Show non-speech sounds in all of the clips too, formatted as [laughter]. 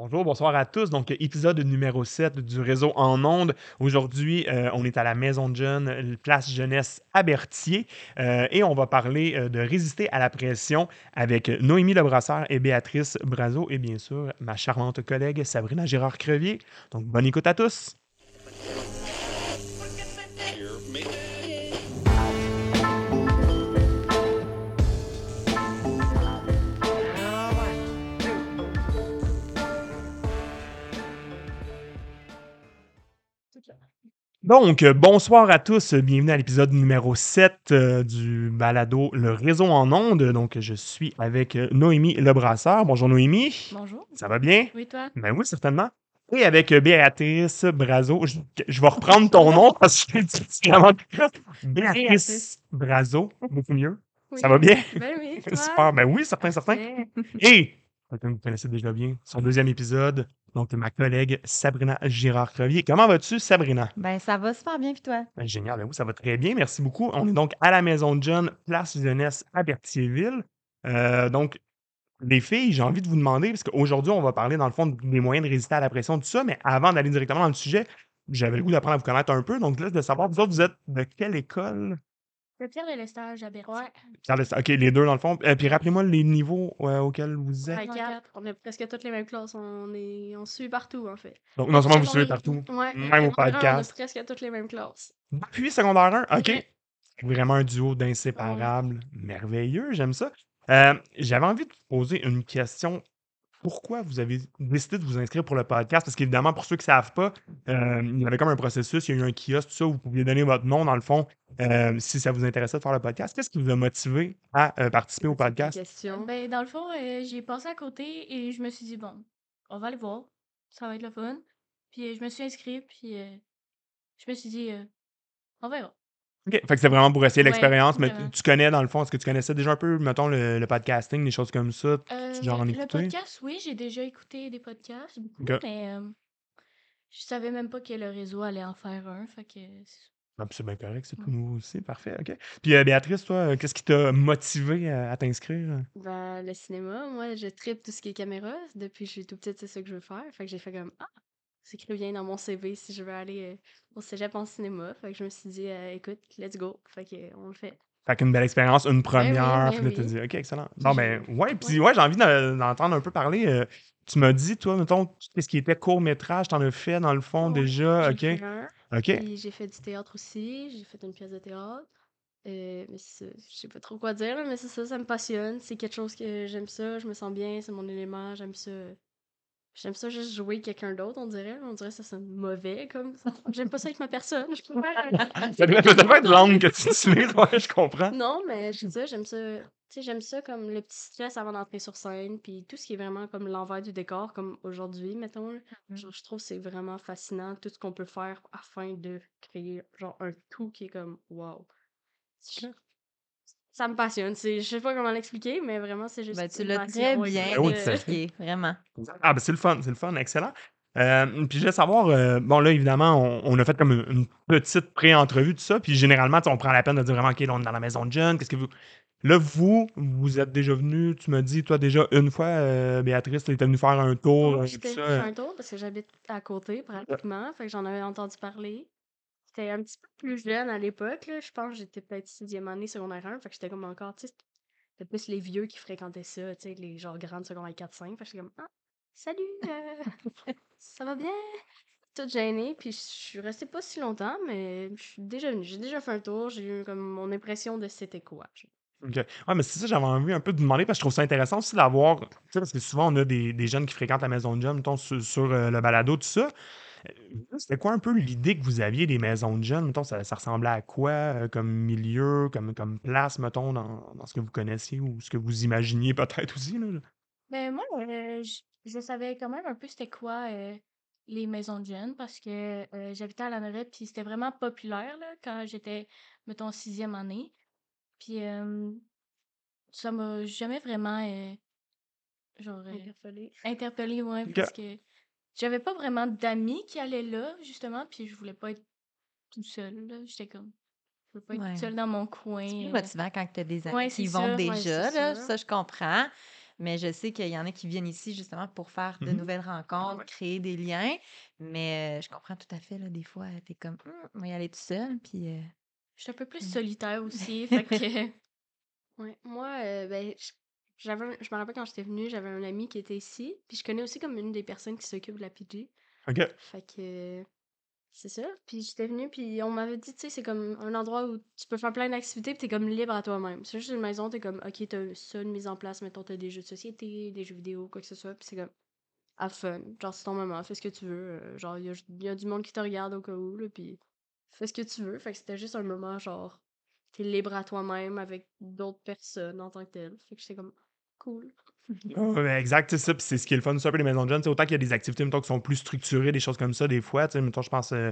Bonjour, bonsoir à tous. Donc, épisode numéro 7 du réseau en ondes. Aujourd'hui, euh, on est à la Maison de Jeunes, place jeunesse à Berthier, euh, et on va parler euh, de résister à la pression avec Noémie Lebrasseur et Béatrice Brazo, et bien sûr, ma charmante collègue Sabrina Gérard-Crevier. Donc, bonne écoute à tous. Donc, euh, bonsoir à tous. Bienvenue à l'épisode numéro 7 euh, du balado Le réseau en ondes. Donc, je suis avec euh, Noémie Lebrasseur. Bonjour Noémie. Bonjour. Ça va bien? Oui, toi? Ben oui, certainement. Et avec Béatrice Brazo. Je, je vais reprendre ton nom parce que c'est vraiment Béatrice Brazo. Beaucoup mieux. Oui. Ça va bien? Ben oui, [laughs] toi? Super. Ben oui, certain, certain. Et, vous connaissez déjà bien, son deuxième épisode. Donc, ma collègue Sabrina Girard-Crevier. Comment vas-tu, Sabrina? Ben, ça va super bien, puis toi? Ben, génial, ben oui, ça va très bien, merci beaucoup. On est donc à la Maison de John, place jeunesse à Berthierville. Euh, donc, les filles, j'ai envie de vous demander, parce qu'aujourd'hui, on va parler dans le fond des moyens de résister à la pression, tout ça, mais avant d'aller directement dans le sujet, j'avais le goût d'apprendre à vous connaître un peu. Donc, là, de savoir, vous autres, vous êtes de quelle école? Le Pierre de Lestage à Berthier. Ouais. Charles- OK, les deux, dans le fond. Euh, puis rappelez-moi les niveaux euh, auxquels vous êtes. Quatre. quatre. On a presque toutes les mêmes classes. On, est, on suit partout, en fait. Donc, non seulement vous suivez est- partout, Ouais. même au podcast. On a presque toutes les mêmes classes. Depuis secondaire 1, OK. Ouais. Vraiment un duo d'inséparables. Merveilleux, j'aime ça. Euh, J'avais envie de vous poser une question. Pourquoi vous avez décidé de vous inscrire pour le podcast? Parce qu'évidemment, pour ceux qui ne savent pas, euh, il y avait comme un processus, il y a eu un kiosque, tout ça, où vous pouviez donner votre nom, dans le fond, euh, si ça vous intéressait de faire le podcast. Qu'est-ce qui vous a motivé à euh, participer au podcast? Question. Ben, dans le fond, euh, j'ai passé à côté et je me suis dit, bon, on va aller voir. Ça va être le fun. Puis euh, je me suis inscrite, puis euh, je me suis dit, euh, on verra. OK. Fait que c'est vraiment pour essayer Ouais, l'expérience, mais tu connais, dans le fond, est-ce que tu connaissais déjà un peu, mettons, le, le podcasting, des choses comme ça? Euh, Tu genre en le écouter? podcast, oui, j'ai déjà écouté des podcasts, beaucoup, mais euh, je savais même pas que le réseau allait en faire un. Fait que c'est- Ah, puis c'est bien correct, c'est tout nouveau aussi, parfait, OK. Puis euh, Béatrice, toi, qu'est-ce qui t'a motivé à, à t'inscrire? Ben, le cinéma, moi, je tripe tout ce qui est caméra. Depuis que je suis tout petite, c'est ça que je veux faire. Fait que j'ai fait comme, ah, c'est écrit bien dans mon CV si je veux aller euh, au cégep en cinéma. Fait que je me suis dit, euh, écoute, let's go. Fait que, euh, on le fait. Fait qu'une belle expérience, une première, ben puis là, oui. dit, OK, excellent. Bon, ben, ouais, puis ouais. j'ai envie de- d'entendre un peu parler. tu m'as dit, toi, mettons, qu'est-ce qui était court-métrage, t'en as fait, dans le fond, déjà, OK? OK. j'ai fait du théâtre aussi. J'ai fait une pièce de théâtre. Euh, mais c'est- je sais pas trop quoi dire, là, mais c'est ça, ça me passionne. C'est quelque chose que j'aime ça, je me sens bien, c'est mon élément, j'aime ça. J'aime ça juste jouer quelqu'un d'autre, on dirait. On dirait que ça sonne mauvais, comme ça. J'aime pas ça avec ma personne. Je préfère... Ça doit, ça doit être l'angle que tu utilises, [laughs] ouais, je comprends. Non, mais je dis ça, j'aime ça. Tu sais, j'aime ça comme le petit stress avant d'entrer sur scène, puis tout ce qui est vraiment comme l'envers du décor, comme aujourd'hui, mettons. Genre, je trouve que c'est vraiment fascinant, tout ce qu'on peut faire afin de créer, genre, un tout qui est comme, wow. Je- Ça me passionne. c'est- Je sais pas comment l'expliquer, mais vraiment, c'est juste. Ben, tu l'as très bien oui, de- expliqué, vraiment. Ah, ben c'est le fun, c'est le fun, excellent. Euh, puis je voulais savoir, euh, bon là évidemment, on, on a fait comme une, une petite pré-entrevue, tout ça, puis généralement, on prend la peine de dire vraiment, OK, là, on est dans la maison de John, qu'est-ce que vous... Là, vous, vous êtes déjà venu, tu m'as dit, toi, déjà une fois, euh, Béatrice, tu étais venu faire un tour, j'étais ça. un tour parce que j'habite à côté pratiquement, fait que j'en avais entendu parler. J'étais un petit peu plus jeune à l'époque. Je pense que j'étais peut-être sixième année, secondaire 1, fait que j'étais comme encore, tu sais, c'était plus les vieux qui fréquentaient ça, tu sais, les genre grandes secondaire 4-5, fait que j'étais comme, ah, salut, euh, [laughs] [laughs] ça va bien? Toute gênée, puis je suis restée pas si longtemps, mais je suis déjà venue. J'ai déjà fait un tour, j'ai eu comme mon impression de c'était quoi. OK. Ouais, mais c'est ça, j'avais envie un peu de demander, parce que je trouve ça intéressant aussi d'avoir, tu sais, parce que souvent, on a des, des jeunes qui fréquentent la maison de mettons, sur, sur, euh, le balado, tout ça. Euh, C'était quoi un peu l'idée que vous aviez des maisons de jeunes? Mettons, ça, ça ressemblait à quoi euh, comme milieu, comme, comme place, mettons, dans, dans ce que vous connaissiez ou ce que vous imaginiez peut-être aussi? Là? Ben, moi, euh, je, je savais quand même un peu c'était quoi euh, les maisons de jeunes parce que euh, j'habitais à la Norette, puis c'était vraiment populaire là, quand j'étais, mettons, en sixième année. Puis euh, ça m'a jamais vraiment euh, genre euh, Interpellée. interpellée, ouais, parce que j'avais pas vraiment d'amis qui allaient là, justement, puis je voulais pas être tout seul, là. J'étais comme, je veux pas être Ouais. toute seule dans mon coin. C'est plus euh. motivant quand tu as des amis Ouais, qui vont déjà, là, ça. ça je comprends. Mais je sais qu'il y en a qui viennent ici justement pour faire de Mhm. nouvelles rencontres, Ouais. créer des liens. Mais euh, je comprends tout à fait, là, des fois, t'es comme, Hum, on va y aller tout seul. Puis, euh, Je suis un peu plus Mm. solitaire aussi, [laughs] fait que Ouais. Moi, euh, ben, j'avais, je me rappelle quand j'étais venue, j'avais un ami qui était ici. Puis je connais aussi comme une des personnes qui s'occupe de la PG. OK. Fait que c'est ça. Puis j'étais venue, puis on m'avait dit, tu sais, c'est comme un endroit où tu peux faire plein d'activités, puis t'es comme libre à toi-même. C'est juste une maison, t'es comme, ok, t'as ça de mise en place, mettons, t'as des jeux de société, des jeux vidéo, quoi que ce soit, puis c'est comme, have fun. Genre, c'est ton moment, fais ce que tu veux. euh, genre, il y a, y a du monde qui te regarde au cas où, là, puis fais ce que tu veux. Fait que c'était juste un moment, genre, t'es libre à toi-même avec d'autres personnes en tant que tel. Fait que j'étais comme, cool. Ouais, ouais, exact, c'est ça. Puis c'est ce qui est le fun, peu les maisons de jeunes. Autant qu'il y a des activités, mettons, qui sont plus structurées, des choses comme ça, des fois. tu sais, Mettons, je pense, euh,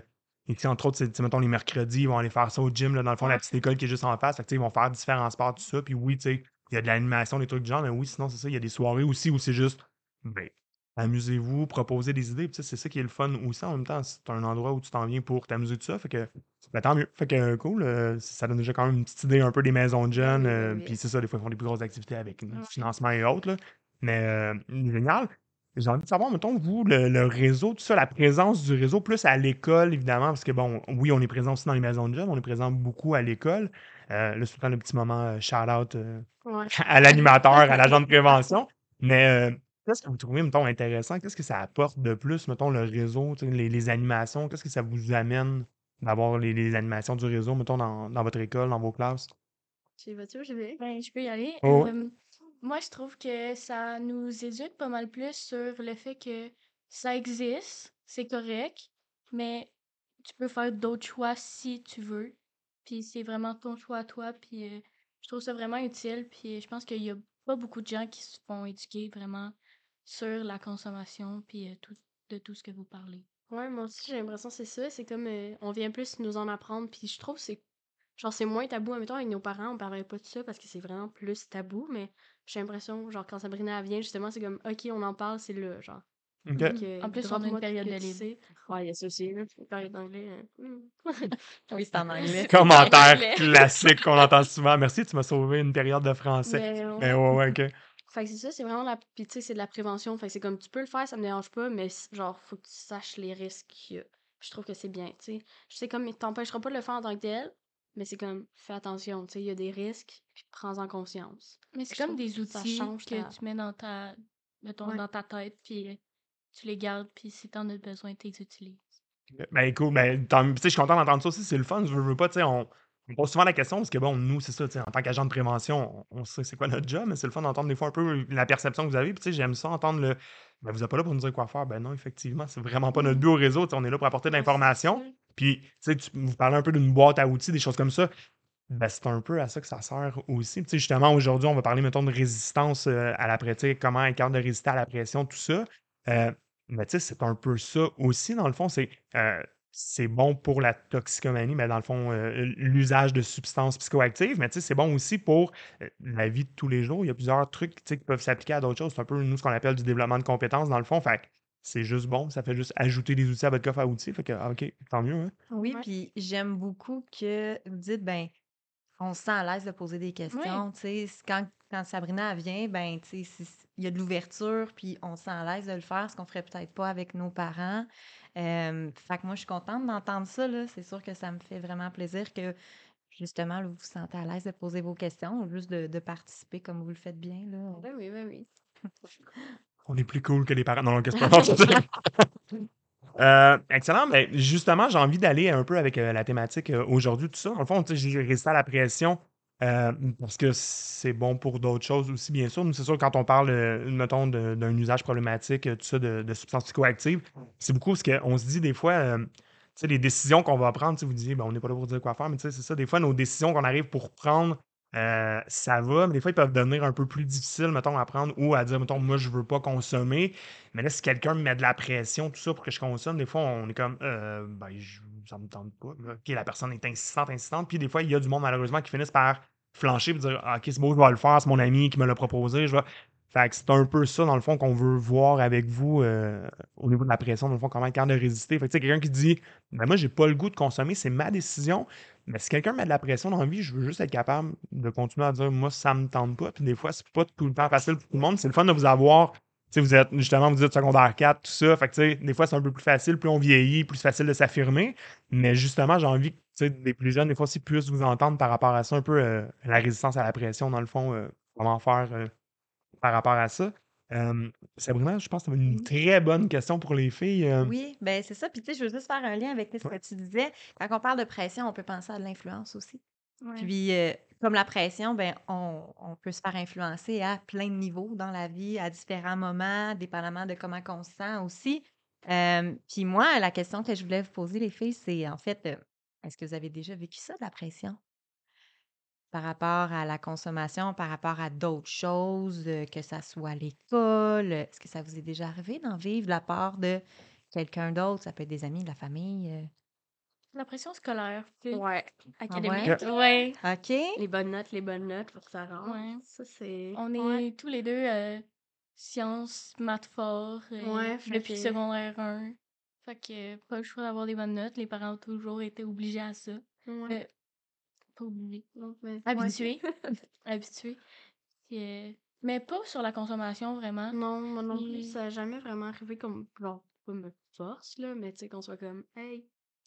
ici, entre autres, c'est, tu sais, mettons, les mercredis, ils vont aller faire ça au gym, là, dans le fond, la petite école qui est juste en face. Fait que, tu sais, ils vont faire différents sports, tout ça. Puis oui, tu sais, il y a de l'animation, des trucs du genre, mais oui, sinon, c'est ça. Il y a des soirées aussi où c'est juste, ben, amusez-vous, proposez des idées. C'est ça qui est le fun aussi. En même temps, c'est un endroit où tu t'en viens pour t'amuser, tout ça. Fait que, ben, tant mieux. Fait que, euh, cool. euh, ça donne déjà quand même une petite idée un peu des maisons de jeunes. euh, oui. puis c'est ça, des fois, ils font des plus grosses activités avec Ouais. financement et autres. là. Mais euh, génial. J'ai envie de savoir, mettons, vous, le, le réseau, tout ça, la présence du réseau, plus à l'école, évidemment, parce que, bon, oui, on est présent aussi dans les maisons de jeunes, on est présent beaucoup à l'école. Là, c'est tout le temps le petit moment shout-out Ouais. [laughs] à l'animateur, à l'agent de prévention. [laughs] Mais euh, qu'est-ce que vous trouvez, mettons, intéressant? Qu'est-ce que ça apporte de plus, mettons, le réseau, tu sais, les, les animations? Qu'est-ce que ça vous amène d'avoir les, les animations du réseau, mettons, dans, dans votre école, dans vos classes? Tu y vas-tu, je vais? Ben, je peux y aller. Oh. Euh, moi, je trouve que ça nous éduque pas mal plus sur le fait que ça existe, c'est correct, mais tu peux faire d'autres choix si tu veux. Puis c'est vraiment ton choix à toi. Puis euh, je trouve ça vraiment utile. Puis je pense qu'il y a pas beaucoup de gens qui se font éduquer vraiment sur la consommation puis euh, tout, de tout ce que vous parlez. Ouais, moi aussi, j'ai l'impression que c'est ça. C'est comme, euh, on vient plus nous en apprendre. Puis je trouve que c'est, genre, c'est moins tabou. Admettons, avec nos parents, on parlait pas de ça parce que c'est vraiment plus tabou. Mais j'ai l'impression, genre, quand Sabrina vient, justement, c'est comme, ok, on en parle, c'est là, genre. En plus, on a une période de sais. Ouais, il y a ça aussi, là. Période d'anglais. hein. Hmm. [laughs] oui, c'est en anglais. [laughs] Commentaire [laughs] classique qu'on entend souvent. Merci, tu m'as sauvé une période de français. Mais Mais ouais. ouais, ouais, OK. Fait que c'est ça, c'est vraiment la. Puis tu sais, c'est de la prévention. Fait que c'est comme, tu peux le faire, ça me dérange pas, mais genre, faut que tu saches les risques qu'il y a. Puis je trouve que c'est bien, tu sais. Je sais comme, il t'empêchera pas de le faire en tant que tel, mais c'est comme, fais attention, tu sais, il y a des risques, puis prends-en conscience. Mais c'est comme des que ça outils change que ta. tu mets dans ta, mettons, Ouais. dans ta tête, puis euh, tu les gardes, puis si t'en as besoin, tu les utilises. Ben cool, ben, tant- tu sais, je suis content d'entendre ça aussi, c'est le fun, je veux, veux pas, tu sais, on, on pose souvent la question parce que bon, nous, c'est ça, en tant qu'agent de prévention, on, on sait c'est quoi notre job, mais c'est le fun d'entendre des fois un peu la perception que vous avez, puis tu sais, j'aime ça, entendre le, ben vous êtes pas là pour nous dire quoi faire, ben non, effectivement, c'est vraiment pas notre Mhm. but au réseau, on est là pour apporter de l'information, puis tu sais, tu- vous parlez un peu d'une boîte à outils, des choses comme ça, ben, c'est un peu à ça que ça sert aussi. Tu sais, justement, aujourd'hui, on va parler, mettons, de résistance euh, à la pratique, comment être capable de résister à la pression, tout ça. Euh, mais tu sais, c'est un peu ça aussi, dans le fond. C'est euh, c'est bon pour la toxicomanie, mais dans le fond, euh, l'usage de substances psychoactives, mais tu sais, c'est bon aussi pour euh, la vie de tous les jours. Il y a plusieurs trucs tu sais, qui peuvent s'appliquer à d'autres choses. C'est un peu, nous, ce qu'on appelle du développement de compétences, dans le fond. Fait que c'est juste bon. Ça fait juste ajouter des outils à votre coffre à outils. Fait que, ah, OK, tant mieux. Hein? Oui, puis j'aime beaucoup que vous dites, ben, on se sent à l'aise de poser des questions. Tu sais, c'est quand, quand Sabrina vient, ben, tu sais, si- il y a de l'ouverture, puis on se sent à l'aise de le faire, ce qu'on ferait peut-être pas avec nos parents. Euh, fait que moi, je suis contente d'entendre ça, là. C'est sûr que ça me fait vraiment plaisir que, justement, là, vous vous sentez à l'aise de poser vos questions ou juste de, de participer comme vous le faites bien, là. Ben oui, ben oui. On est plus cool que les parents. Non, non, qu'est-ce que [laughs] Euh, excellent. Ben, justement, j'ai envie d'aller un peu avec euh, la thématique euh, aujourd'hui, tout ça. En fond, tu sais, j'ai résisté à la pression euh, parce que c'est bon pour d'autres choses aussi, bien sûr. C'est sûr, quand on parle, euh, mettons, d'un usage problématique, euh, tout ça, de, substances psychoactives, c'est beaucoup parce qu'on se dit des fois, tu sais, les décisions qu'on va prendre, vous disiez, ben, on n'est pas là pour dire quoi faire, mais tu sais, c'est ça, des fois, nos décisions qu'on arrive pour prendre, euh, ça va, mais des fois, ils peuvent devenir un peu plus difficiles, mettons, à prendre ou à dire, mettons, moi, je veux pas consommer. Mais là, si quelqu'un me met de la pression, tout ça, pour que je consomme, des fois, on est comme, euh, ben, je, ça me tente pas. OK, la personne est insistante, insistante. Puis des fois, il y a du monde, malheureusement, qui finissent par flancher et dire, ah, OK, c'est beau, je vais le faire, c'est mon ami qui me l'a proposé. Je. Fait que c'est un peu ça, dans le fond, qu'on veut voir avec vous euh, au niveau de la pression, dans le fond, comment être capable de résister. Fait que, quelqu'un qui dit, ben, moi, j'ai pas le goût de consommer, c'est ma décision. Mais si quelqu'un met de la pression dans la vie, je veux juste être capable de continuer à dire moi, ça me tente pas. Puis des fois, c'est pas tout le temps facile pour tout le monde. C'est le fun de vous avoir. Tu sais, vous êtes justement, vous êtes secondaire 4, tout ça. Fait que, des fois, c'est un peu plus facile. Plus on vieillit, plus facile de s'affirmer. Mais justement, j'ai envie que les plus jeunes, des fois aussi, puissent vous entendre par rapport à ça, un peu euh, la résistance à la pression, dans le fond, euh, comment faire euh, par rapport à ça. Euh, Sabrina, je pense que tu avais une Oui. très bonne question pour les filles. euh. Oui, ben c'est ça. Puis tu sais, je veux juste faire un lien avec ce Ouais. que tu disais. Quand on parle de pression, on peut penser à de l'influence aussi. Ouais. Puis, euh, comme la pression, ben, on, on peut se faire influencer à plein de niveaux dans la vie, à différents moments, dépendamment de comment on se sent aussi. Euh, puis moi, la question que je voulais vous poser, les filles, c'est en fait, euh, est-ce que vous avez déjà vécu ça, de la pression? Par rapport à la consommation, par rapport à d'autres choses, euh, que ça soit l'école, euh, est-ce que ça vous est déjà arrivé d'en vivre de la part de quelqu'un d'autre? Ça peut être des amis, de la famille. euh? La pression scolaire, Ouais. académique. Ok. Ouais? OK. Les bonnes notes, les bonnes notes pour ça rendre. Ouais. Ça, c'est. On est Ouais. tous les deux euh, sciences, maths fort euh, Ouais, fait depuis que- secondaire 1. Fait que euh, pas le choix d'avoir des bonnes notes. Les parents ont toujours été obligés à ça. Ouais. Euh, pas obligés. Non, mais- Habitués. [laughs] [laughs] Habitués. Puis, euh, mais pas sur la consommation, vraiment. Non, moi non plus, ça n'a jamais vraiment arrivé comme, genre, pas me force, là, mais tu sais, qu'on soit comme, hey,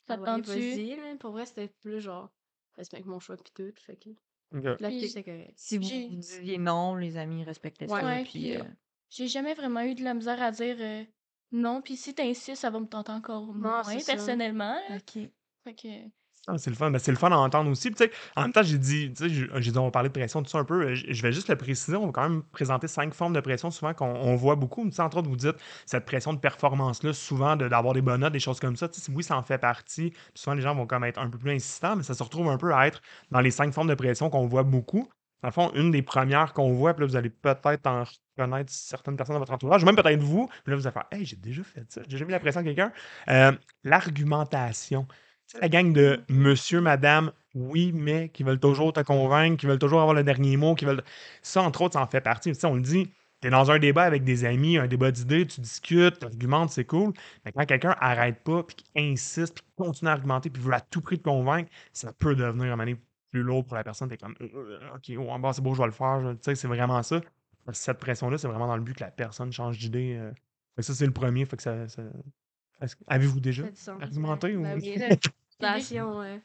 Ça ah te vas-y, là. Pour vrai, c'était plus genre, respecte mon choix pis tout, fait que, Ok. là, c'était correct. Si vous disiez non, les amis respectaient ça. Ouais, puis, euh, J'ai jamais vraiment eu de la misère à dire euh, non. Puis si t'insistes, ça va me tenter encore moins, c'est ça. personnellement. OK. Fait que... Ah, c'est le fun. Ben, c'est le fun à entendre aussi. En même temps, j'ai dit, j'ai dit, on va parler de pression, tout ça un peu. euh, Je vais juste le préciser. On va quand même présenter cinq formes de pression, souvent qu'on on voit beaucoup. Entre autres, vous dites cette pression de performance-là, souvent d'avoir des bonnes notes, des choses comme ça. Tu sais, oui, ça en fait partie. Souvent, les gens vont comme être un peu plus insistants, mais ça se retrouve un peu à être dans les cinq formes de pression qu'on voit beaucoup. Dans le fond, une des premières qu'on voit, puis là, vous allez peut-être en reconnaître certaines personnes dans votre entourage, ou même peut-être vous, puis là, vous allez faire Hey, j'ai déjà fait ça, j'ai déjà mis la pression à quelqu'un. Euh, L'argumentation. Tu sais, la gang de monsieur, madame, oui, mais qui veulent toujours te convaincre, qui veulent toujours avoir le dernier mot, qui veulent. Ça, entre autres, ça en fait partie. Tu on le dit, tu es dans un débat avec des amis, un débat d'idées, tu discutes, tu argumentes, c'est cool. Mais quand quelqu'un arrête pas, puis qui insiste, puis continue à argumenter, puis veut à tout prix te convaincre, ça peut devenir un plus lourd pour la personne. T'es comme, Euh, OK, ouais, bon, c'est beau, je vais le faire. Tu sais, c'est vraiment ça. Cette pression-là, c'est vraiment dans le but que la personne change d'idée. euh. Ça, c'est le premier. Fait que ça. Avez-vous déjà argumenté ou. Ben oui, dé- Station, [laughs] ouais.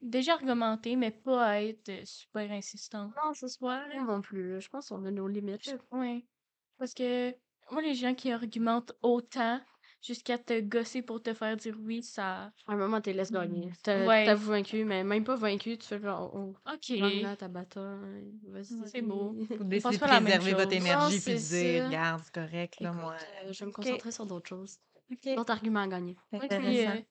Déjà argumenté, mais pas à être euh, super insistant. Non, ce soir, là, non plus. Je pense qu'on a nos limites. Ouais. Parce que moi, les gens qui argumentent autant jusqu'à te gosser pour te faire dire oui, ça. À un moment, t'es laisse gagner. T'as Ouais. t'as vaincu, mais même pas vaincu, tu fais genre, oh, Ok. gagne ta bataille, vas-y. C'est beau. Vous [laughs] pense décidez de préserver votre énergie Non, puis dire, regarde, c'est correct, là, Écoute, moi. euh, je vais me concentrer sur d'autres choses. OK. D'autres arguments à gagner. Intéressant. euh,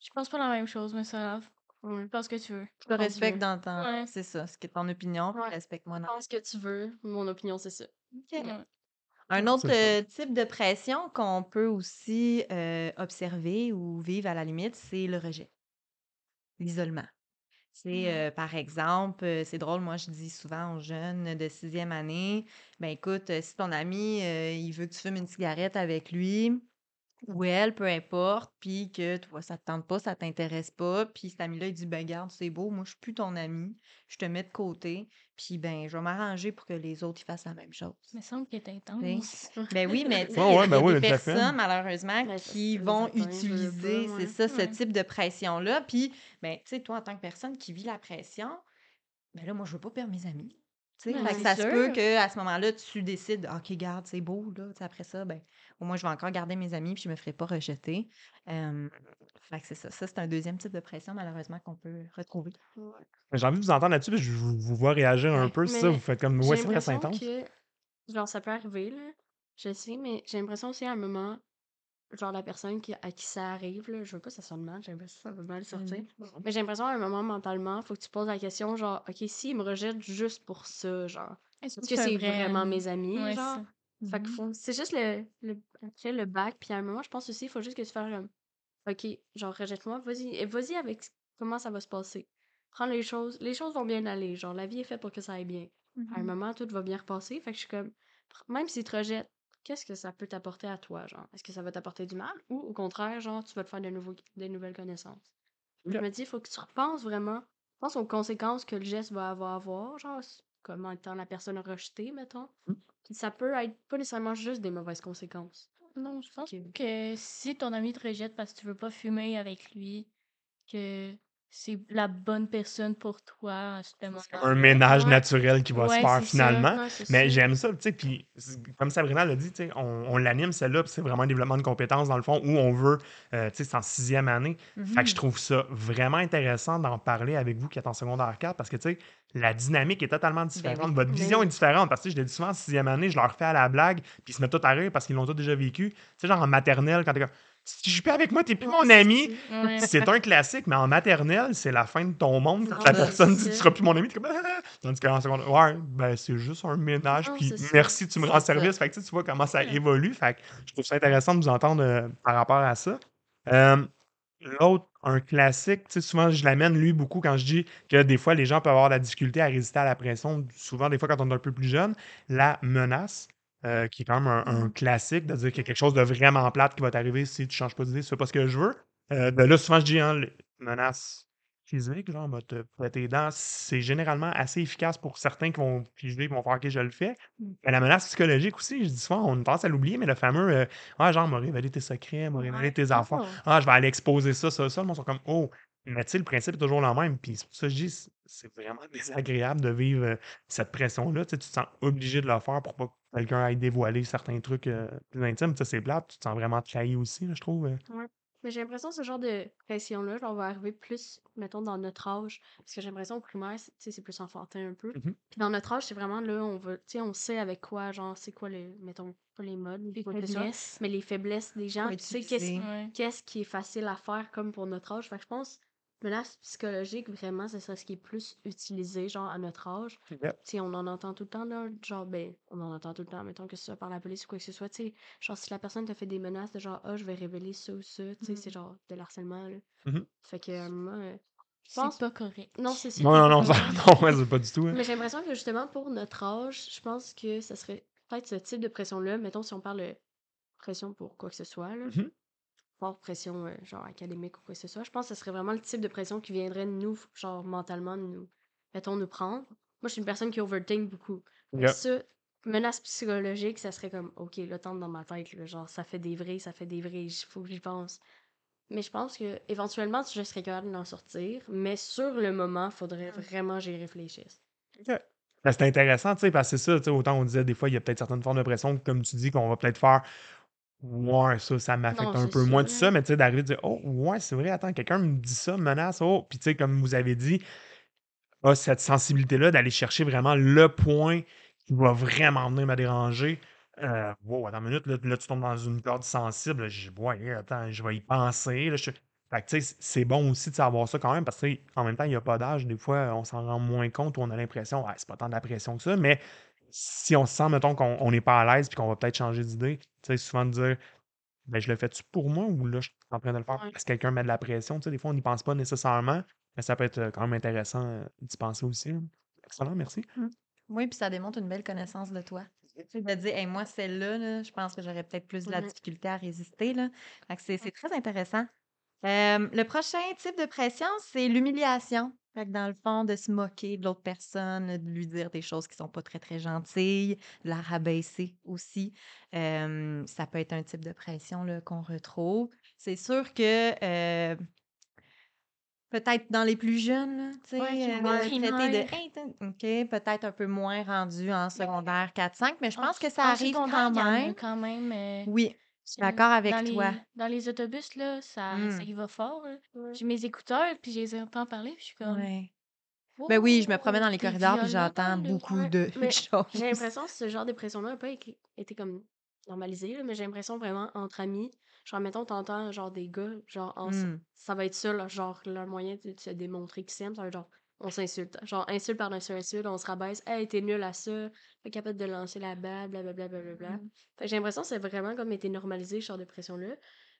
je pense pas la même chose, mais ça grave. Je pense que tu veux. Je te respecte dans ton... Ouais. C'est ça, ce qui est ton opinion, puis Ouais. respecte-moi dans... Pense que tu veux. Mon opinion, c'est ça. OK. Ouais. Un autre euh, type de pression qu'on peut aussi euh, observer ou vivre à la limite, c'est le rejet, l'isolement. C'est, euh, par exemple, euh, c'est drôle, moi je dis souvent aux jeunes de sixième année, ben écoute, euh, si ton ami, il veut que tu fumes une cigarette avec lui, ou elle, peu importe, puis que toi, ça te tente pas, ça t'intéresse pas, puis cet ami-là, il dit, ben garde, c'est beau, moi je suis plus ton ami, je te mets de côté, puis ben je vais m'arranger pour que les autres, ils fassent la même chose. Il me semble qu'il est intense. Ben oui, mais tu sais, Ouais, ouais, ben oui, des personnes, malheureusement, Ben, qui vont utiliser, c'est ouais. ça, ce type de pression-là. Puis, ben, tu sais, toi, en tant que personne qui vit la pression, ben là, moi, je veux pas perdre mes amis. Ben, fait que ça se peut qu'à ce moment-là, tu décides, OK, garde, c'est beau, là. Après ça, ben, au moins, je vais encore garder mes amis, puis je me ferai pas rejeter. Euh, fait que c'est ça. Ça, c'est un deuxième type de pression, malheureusement, qu'on peut retrouver. Ouais. J'ai envie de vous entendre là-dessus, parce que je vous, vous vois réagir un Ouais. peu, c'est ça. Vous faites comme, ouais, c'est l'impression intense. que, genre, ça peut arriver, là. Je sais, mais j'ai l'impression aussi à un moment, genre, la personne qui, à qui ça arrive, là, je veux pas que ça sonne mal, j'ai l'impression que ça va mal sortir. Mais j'ai l'impression à un moment, mentalement, faut que tu poses la question, genre, OK, s'ils me rejettent juste pour ça, genre, Est-ce que c'est vraiment mes amis, Ouais, genre? c'est Fait que faut, c'est juste le, le, après le bac, puis à un moment, je pense aussi, il faut juste que tu fasses comme, OK, genre, rejette-moi, vas-y, et vas-y avec comment ça va se passer. Prends les choses, les choses vont bien aller, genre, la vie est faite pour que ça aille bien. À un moment, tout va bien repasser, fait que je suis comme, même s'ils te rejettent, qu'est-ce que ça peut t'apporter à toi, genre? Est-ce que ça va t'apporter du mal, ou au contraire, genre, tu vas te faire de nouveaux, des nouvelles connaissances? Je me dis: «Il faut que tu repenses vraiment, pense aux conséquences que le geste va avoir, genre, s comme en étant la personne rejetée, mettons». Mmh. Ça peut être pas nécessairement juste des mauvaises conséquences. Non, je pense Que que si ton ami te rejette parce que tu veux pas fumer avec lui, que c'est la bonne personne pour toi comme un ménage naturel qui va se faire ça. finalement. Ouais, Mais j'aime ça, tu sais, puis comme Sabrina l'a dit, tu sais, on on l'anime celle-là, puis c'est vraiment un développement de compétences dans le fond où on veut, heu, tu sais, c'est en 6e année. Fait que je Mhm. trouve ça vraiment intéressant d'en parler avec vous qui êtes en secondaire 4 parce que, tu sais, la dynamique est totalement Ben différente. oui. Votre Ben vision est différente parce que, je le dis souvent en 6e année, je leur fais à la blague, puis ils se mettent tous à rire parce qu'ils l'ont tous déjà vécu. Tu sais, genre en maternelle, quand tu es comme: «Si tu joues plus avec moi, tu es plus Ouais, mon ami». Ouais. C'est un classique, mais en maternelle, c'est la fin de ton monde quand Non, la ben, personne dit: «Tu seras plus mon ami», tu es comme: «Ah!» Tandis qu'en secondaire: «Ouais, ben, c'est juste un ménage, Non, puis merci, tu me rends ça. service». Fait que, tu vois comment ça évolue. Fait que je trouve ça intéressant de vous entendre, heu, par rapport à ça. Hem, l'autre, un classique, tu sais, souvent je l'amène lui beaucoup quand je dis que des fois les gens peuvent avoir de la difficulté à résister à la pression, souvent des fois quand on est un peu plus jeune, la menace, heu, qui est quand même un un Mhm. classique de dire qu'il y a quelque chose de vraiment plate qui va t'arriver si tu changes pas d'idée, fais pas ce que je veux. De là, souvent je dis, hein, les menaces physiques, genre, on va te péter les dents, c'est généralement assez efficace pour certains qui vont qui vont faire: «OK, je le fais». Mmh. Mais la menace psychologique aussi, je dis souvent, on tendance à l'oublier, mais le fameux, heu: «Ah, genre, m'a révélé tes secrets, m'a révélé tes affaires. Oh! Ah, je vais aller exposer ça, ça, ça». Monde sont comme: «Oh!» mais tu sais, le principe est toujours le même. Puis c'est pour ça que je dis, c'est vraiment [laughs] désagréable de vivre, heu, cette pression-là. Tu sais, tu te sens obligé de le faire pour pas que quelqu'un aille dévoiler certains trucs, heu, plus intimes. Ça, c'est plate. Tu te sens vraiment trahi aussi, là, je trouve, heu. Ouais. Mais j'ai l'impression que ce genre de pression-là, genre, va arriver plus, mettons, dans notre âge. Parce que j'ai l'impression au primaire, c'est tu sais, c'est plus enfantin un peu. Mmh mh. Puis dans notre âge, c'est vraiment là, on veut tu sais, on sait avec quoi, genre, c'est quoi les mettons, pas les modes Les quoi faiblesses. mais les faiblesses des gens. Tu sais qu'est-ce utiliser. Ouais. qu'est-ce qui est facile à faire comme pour notre âge. Fait que je pense, menace psychologique, vraiment, ce serait ce qui est plus utilisé, genre, à notre âge. Yep. Tu sais, on en entend tout le temps, là, genre, ben, on en entend tout le temps, mettons que ce soit par la police ou quoi que ce soit, tu sais. Genre, si la personne te fait des menaces de genre: «Ah, je vais révéler ça ou ça», tu sais, c'est Mmh. genre de l'harcèlement, là. Mmh mh. Fait que, un moment, heu, je C'est pense pas correct. non, c'est ça. Non, non, non, ça [laughs] non, ouais, c'est pas du tout, hein. Mais j'ai l'impression que justement pour notre âge, je pense que ça serait peut-être ce type de pression-là. Mettons si on parle de pression pour quoi que ce soit, là, Mmh mh. Forte pression, heu, genre académique ou quoi que ce soit, je pense que ce serait vraiment le type de pression qui viendrait nous f genre mentalement nous mettons nous prendre. Moi, je suis une personne qui overthink beaucoup. Que ça, menace psychologique, ça serait comme: «OK, là, tente dans ma tête, là, genre ça fait des vrais, ça fait des vrais, j faut que j'y pense». Mais je pense qu'éventuellement, je serais capable d'en sortir, mais sur le moment, faudrait Mmh. vraiment que j'y réfléchisse. OK. Ben, c'est intéressant, tu sais, parce que c'est ça, tu sais, autant on disait des fois, il y a peut-être certaines formes de pression, comme tu dis, qu'on va peut-être faire: «Ouais, ça, ça m'affecte Non, un c'est peu moins», tout ça, mais tu sais, d'arriver de dire: «Oh, ouais, c'est vrai, attends, quelqu'un me dit ça, menace, oh!» Puis tu sais, comme vous avez dit, a cette sensibilité-là d'aller chercher vraiment le point qui va vraiment venir me déranger. Heu, wow, attends une minute, là là, tu tombes dans une corde sensible, je ouais, attends, je vais y penser, là, je fait que tu sais, c'est bon aussi de savoir ça quand même parce que, tu sais, en même temps, il y a pas d'âge. Des fois, on s'en rend moins compte ou on a l'impression: «Ah, c'est pas tant de la pression que ça», mais si on se sent, mettons, qu'on on n'est pas à l'aise puis qu'on va peut-être changer d'idée, tu sais, souvent de dire: «Ben, je le fais-tu pour moi ou là, je suis en train de le faire parce que quelqu'un met de la pression?» Tu sais, des fois, on n'y pense pas nécessairement, mais ça peut être, heu, quand même intéressant, heu, d'y penser aussi, hein. Excellent, merci. Mmh. Oui, puis ça démontre une belle connaissance de toi. Tu de dire: «Hey, moi, celle-là, là, je pense que j'aurais peut-être plus de la difficulté à résister», là. C'est c'est très intéressant. Hem, le prochain type de pression, c'est l'humiliation. Fait que dans le fond, de se moquer de l'autre personne, de lui dire des choses qui sont pas très, très gentilles, de la rabaisser aussi. Ça peut être un type de pression, là, qu'on retrouve. C'est sûr que, heu peut-être dans les plus jeunes, tu sais, Ouais, au de OK, peut-être un peu moins rendu en secondaire 4-5, mais je En pense que ça arrive quand même. quand même, heu, Oui, je suis heu, d'accord dans avec toi. les dans les autobus, là, ça ça Mmh. y va fort, là. Ouais. J'ai mes écouteurs, puis je les entends parler, puis je suis comme: Ouais. Ben oui, je me promène «Wow, dans les corridors, puis j'entends là». beaucoup de [laughs] mais j'ai choses. l'impression que ce genre de pression-là a pas été comme normalisé, là, mais j'ai l'impression vraiment entre amis, genre mettons, tu entends genre des gars, genre en Mmh. ça va être ça, leur genre leur moyen de de se démontrer qu'ils s'aiment, ça va être genre, on s'insulte. Genre insulte par-dessus insulte, on se rabaisse: «Hey, tu es nul à ça, pas capable de lancer la balle, blablabla, blablabla». Mmh. Fait que j'ai l'impression que c'est vraiment comme été normalisé, ce genre de pression-là.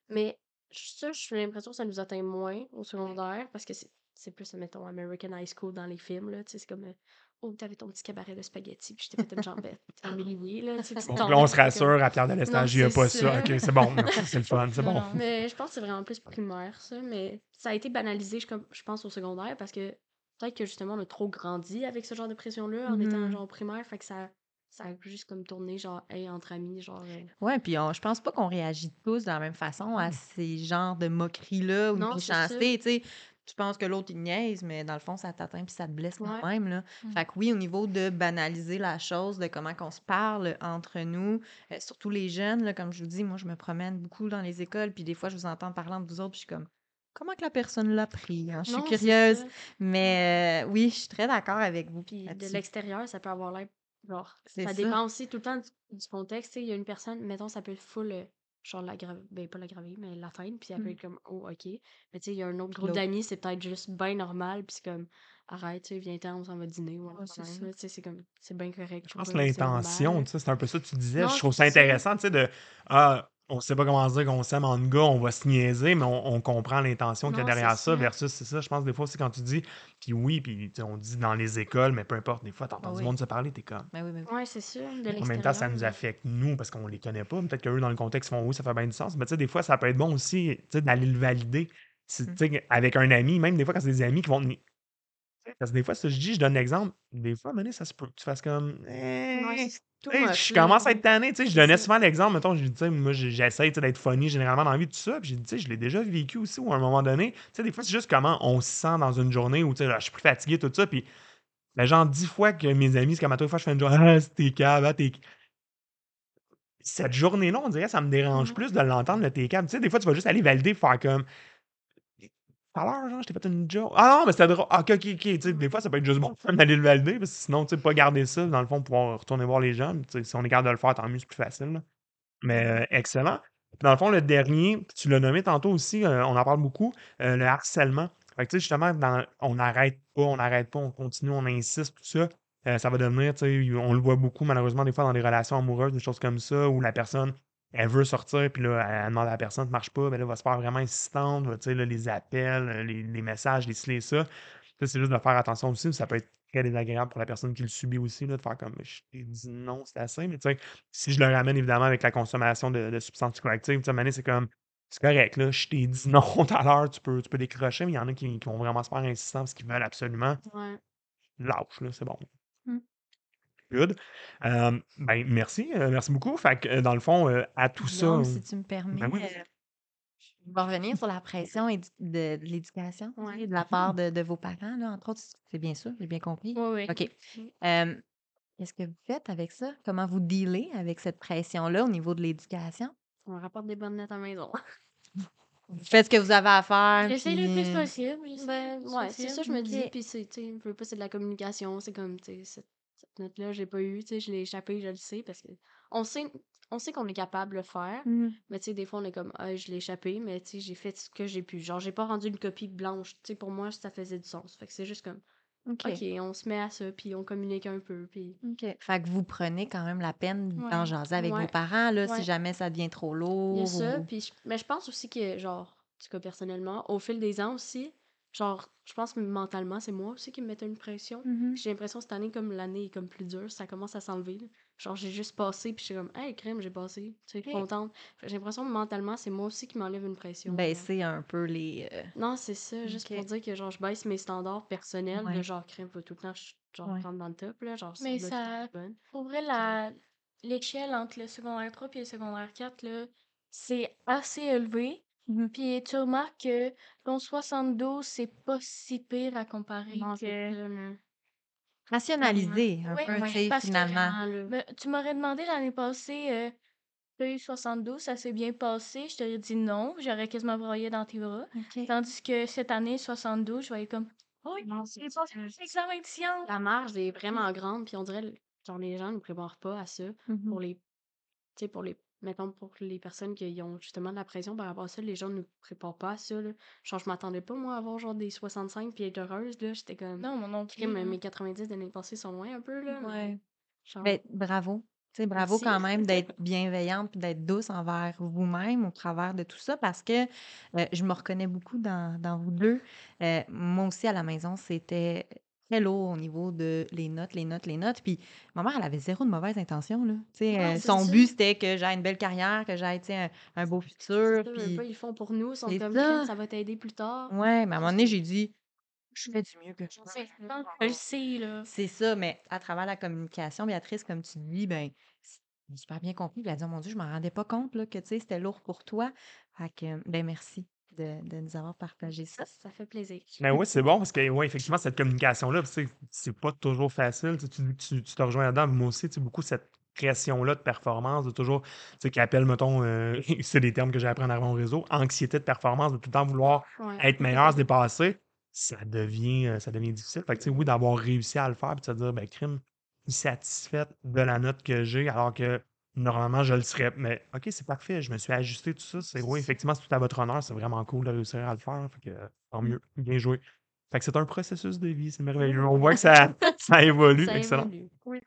Mais ça, j'ai l'impression que ça nous atteint moins au secondaire parce que c'est plus, mettons, American High School dans les films, là, tu sais, c'est comme, heu, Oh, t'avais ton petit cabaret de spaghettis, puis je t'ai fait une jambette. Amélie, oui, là, tu Bon, là, on se rassure, à Pierre de l'Estage, il n'y a pas ça. ça. OK, c'est bon. [laughs] C'est le fun, c'est bon. Mais je pense que c'est vraiment plus primaire, ça. Mais ça a été banalisé, je, je pense, au secondaire, parce que peut-être que justement, on a trop grandi avec ce genre de pression-là en étant Mhm. genre primaire. Fait que ça, ça a juste comme tourné, genre, hey, entre amis, genre. euh, Ouais, puis on, je pense pas qu'on réagit tous de la même façon à ces genres de moqueries-là ou de méchanceté, tu sais. Tu penses que l'autre, il niaise, mais dans le fond, ça t'atteint puis ça te blesse quand Ouais. même, là. Mm. Fait que oui, au niveau de banaliser la chose, de comment qu'on se parle entre nous, euh, surtout les jeunes, là, comme je vous dis, moi, je me promène beaucoup dans les écoles, puis des fois, je vous entends parler entre vous autres, puis je suis comme, comment que la personne l'a pris? hein? Je suis Non, curieuse. Mais euh, oui, je suis très d'accord avec vous. Puis de l'extérieur, ça peut avoir l'air. Genre, ça ça. dépend aussi tout le temps du, du contexte. Il y a une personne, mettons, ça peut être full. euh, Genre, la grave... ben, pas la gravée, mais l'atteindre, puis elle peut Mm. être comme, oh, ok. Mais tu sais, il y a un autre groupe d'amis, c'est peut-être juste bien normal, puis c'est comme, arrête, tu viens-t'en, on s'en va dîner, ou un Ouais, c'est problème, ça. là, Tu sais, c'est comme, c'est bien correct. Je pense que l'intention, tu sais, c'est un peu ça que tu disais. Non, Je trouve ça. intéressant, tu sais, de Ah, on sait pas comment dire qu'on s'aime en gars, on va se niaiser, mais on, on comprend l'intention qu'il y a derrière c'est ça, ça. versus, c'est ça, je pense, des fois aussi quand tu dis, puis oui, puis on dit dans les écoles, mais peu importe, des fois, t'entends Ah du oui. monde se parler, t'es comme. Ben oui, ben oui. Ouais, c'est sûr. De En même temps, ça nous affecte nous parce qu'on les connaît pas. Peut-être qu'eux, dans le contexte, font oui, ça fait bien du sens. Mais tu sais, des fois, ça peut être bon aussi tu sais, d'aller le valider. Mm. tu sais, avec un ami, même des fois, quand c'est des amis qui vont te. Parce que des fois, ça, je dis, je donne l'exemple. Des fois, à ça se peut que tu fasses comme. Ouais, Eh, much, je commence à être tanné. tu sais, Je donnais souvent l'exemple. Mettons, je dis, moi, j'essaie tu sais, d'être funny généralement dans la vie, tout ça. Puis j'ai dit, je l'ai déjà vécu aussi, ou à un moment donné. Tu sais, des fois, c'est juste comment on se sent dans une journée où, tu sais, là, je suis plus fatigué, tout ça. Puis, ben, genre, dix fois que mes amis, c'est comme à toi, fois, je fais une journée, [laughs] ah, c'était cave, ah, t'es cette journée-là, on dirait, ça me dérange Mhm. plus de l'entendre, le t'es calme. Tu sais, des fois, tu vas juste aller valider, faire comme. L'heure, genre, je t'ai fait une joke. Ah non, mais c'était drôle. Ah, ok, ok, ok. Tu sais, des fois, ça peut être juste bon d'aller le valider, parce que sinon, tu sais, pas garder ça, dans le fond, pouvoir retourner voir les gens. Si on est capable de le faire, tant mieux, c'est plus facile. là. Mais euh, excellent. Puis Dans le fond, le dernier, tu l'as nommé tantôt aussi, euh, on en parle beaucoup, euh, le harcèlement. Fait que, tu sais, justement, dans, on n'arrête pas, on n'arrête pas, on continue, on insiste, tout ça. Euh, ça va devenir, tu sais, on le voit beaucoup, malheureusement, des fois, dans des relations amoureuses, des choses comme ça, où la personne, elle veut sortir, puis là, elle demande à la personne, ça marche pas, ben là, elle va se faire vraiment insistante, tu sais, les appels, euh, les, les messages, les ci, les ça. Ça, c'est juste de faire attention aussi, ça peut être très désagréable pour la personne qui le subit aussi, là, de faire comme, je t'ai dit non, c'est assez, mais tu sais, si je le ramène évidemment avec la consommation de, de substances psychoactives, tu sais, c'est comme, c'est correct, là, je t'ai dit non [laughs] tout à l'heure, tu peux, tu peux décrocher, mais il y en a qui, qui vont vraiment se faire insistant parce qu'ils veulent absolument. Ouais. Lâche, là, c'est bon. Good. Euh, ben, merci, euh, merci beaucoup. Fait que, euh, dans le fond, euh, à tout ça. Guillaume, si tu me permets, Ben oui. euh, je vais revenir sur la pression de, de l'éducation Ouais. de la part [laughs] de, de vos parents, là, entre autres. C'est bien ça, j'ai bien compris. Oui, oui. OK. Qu'est-ce que vous faites avec ça? Comment vous dealez avec cette pression-là au niveau de l'éducation? On rapporte des bonnes notes à la maison. Vous faites ce que vous avez à faire. J'essaie le puis- plus possible. Ben, le ouais, c'est ça, je me dis. Puis, c'est, tu sais, je veux pas, c'est de la communication. C'est comme, tu sais, cette, note-là, je l'ai pas eu. Tu sais, je l'ai échappé, je le sais. Parce que on sait, on sait qu'on est capable de le faire. Mhm. Mais, tu sais, des fois, on est comme, ah, je l'ai échappé. Mais, tu sais, j'ai fait ce que j'ai pu. Genre, j'ai pas rendu une copie blanche. Tu sais, pour moi, ça faisait du sens. Fait que c'est juste comme, OK. OK, on se met à ça. Puis, on communique un peu. Puis, OK. Fait que vous prenez quand même la peine d'en Ouais. jaser avec Ouais. vos parents, là, si jamais ça devient trop il lourd. y a ça. ou- Puis, je- mais je pense aussi que, genre, en tout cas, personnellement, au fil des ans aussi, genre, je pense que mentalement, c'est moi aussi qui me mettais une pression. Mhm. J'ai l'impression cette année, comme l'année est comme plus dure, ça commence à s'enlever. Genre, j'ai juste passé, puis je suis comme, hey, crème, j'ai passé. Tu sais, Ok. contente. J'ai l'impression que mentalement, c'est moi aussi qui m'enlève une pression. Baisser un peu les. euh, Non, c'est ça, juste pour dire que genre, je baisse mes standards personnels Ouais. de genre, crème, faut tout le temps je- genre, Ouais. prendre dans le top, là. Genre, Mais c'est ça- bonne. Pour vrai, la... l'échelle entre le secondaire 3 et le secondaire 4, là, c'est assez élevé. Mhm. Puis tu remarques que ton 72, c'est pas si pire à comparer Non, que... c'est ça, là. Rationaliser un peu, ouais, tu sais, parce que finalement. Vraiment, là. Ben, tu m'aurais demandé l'année passée, euh, t'as eu 72, ça s'est bien passé. Je t'aurais dit non, j'aurais quasiment broyé dans tes bras. OK. Tandis que cette année, 72, je vais être comme, oh, Non, c'est j'ai ça. passé l'examen de sciences. La marge est vraiment grande, puis on dirait, genre, les gens ne préparent pas à ça. Mhm. pour les tu sais pour les mettons pour les personnes qui ont justement de la pression par rapport à ça les gens ne préparent pas à ça là. genre je m'attendais pas moi à avoir genre des 65 puis être heureuse là j'étais comme Non, mon non plus. là. mes 90 de l'année passée sont loin un peu là mais Ouais. genre Ben, bravo. Tu sais, bravo Merci. quand même [laughs] d'être bienveillante puis d'être douce envers vous-même au travers de tout ça parce que euh, je me reconnais beaucoup dans, dans vous deux. Euh, moi aussi, à la maison, c'était très lourd au niveau de les notes, les notes, les notes. Puis ma mère, elle avait zéro de mauvaise intention, là. Euh, son but, c'était que j'aie une belle carrière, que sais, un, un beau futur. ça, Puis, ils font pour nous, ils sont comme ça. Va t'aider plus tard. ouais, mais à un moment donné, j'ai dit, je fais du mieux que je peux. Sais, là. C'est ça, mais à travers la communication, Béatrice, comme tu dis, ben, j'ai super bien compris. Puis elle a dit, oh mon Dieu, je m'en rendais pas compte, là, que, tu sais, c'était lourd pour toi. Fait que, ben, merci de, de nous avoir partagé ça. Ça fait plaisir. Mais oui, c'est bon parce que, ouais, effectivement, cette communication-là, c'est pas toujours facile. Tu, tu, te rejoins là-dedans. Moi aussi, tu sais, beaucoup cette pression-là de performance, de toujours, tu sais, qui appelle, mettons, euh, [laughs] c'est des termes que j'ai appris en arrivant au réseau, anxiété de performance, de tout le temps vouloir Ouais. être meilleur, se dépasser, ça devient, euh, ça devient difficile. Fait que, tu sais, oui, d'avoir réussi à le faire, puis de se dire, ben, crime, satisfaite de la note que j'ai, alors que normalement, je le serais. Mais, OK, c'est parfait, je me suis ajusté, tout ça. C'est, oui, effectivement, c'est tout à votre honneur, c'est vraiment cool de réussir à le faire. Fait que, tant mieux, bien joué. Fait que c'est un processus de vie, c'est merveilleux. On voit que ça, [laughs] ça évolue. Ça Excellent. évolue. Oui.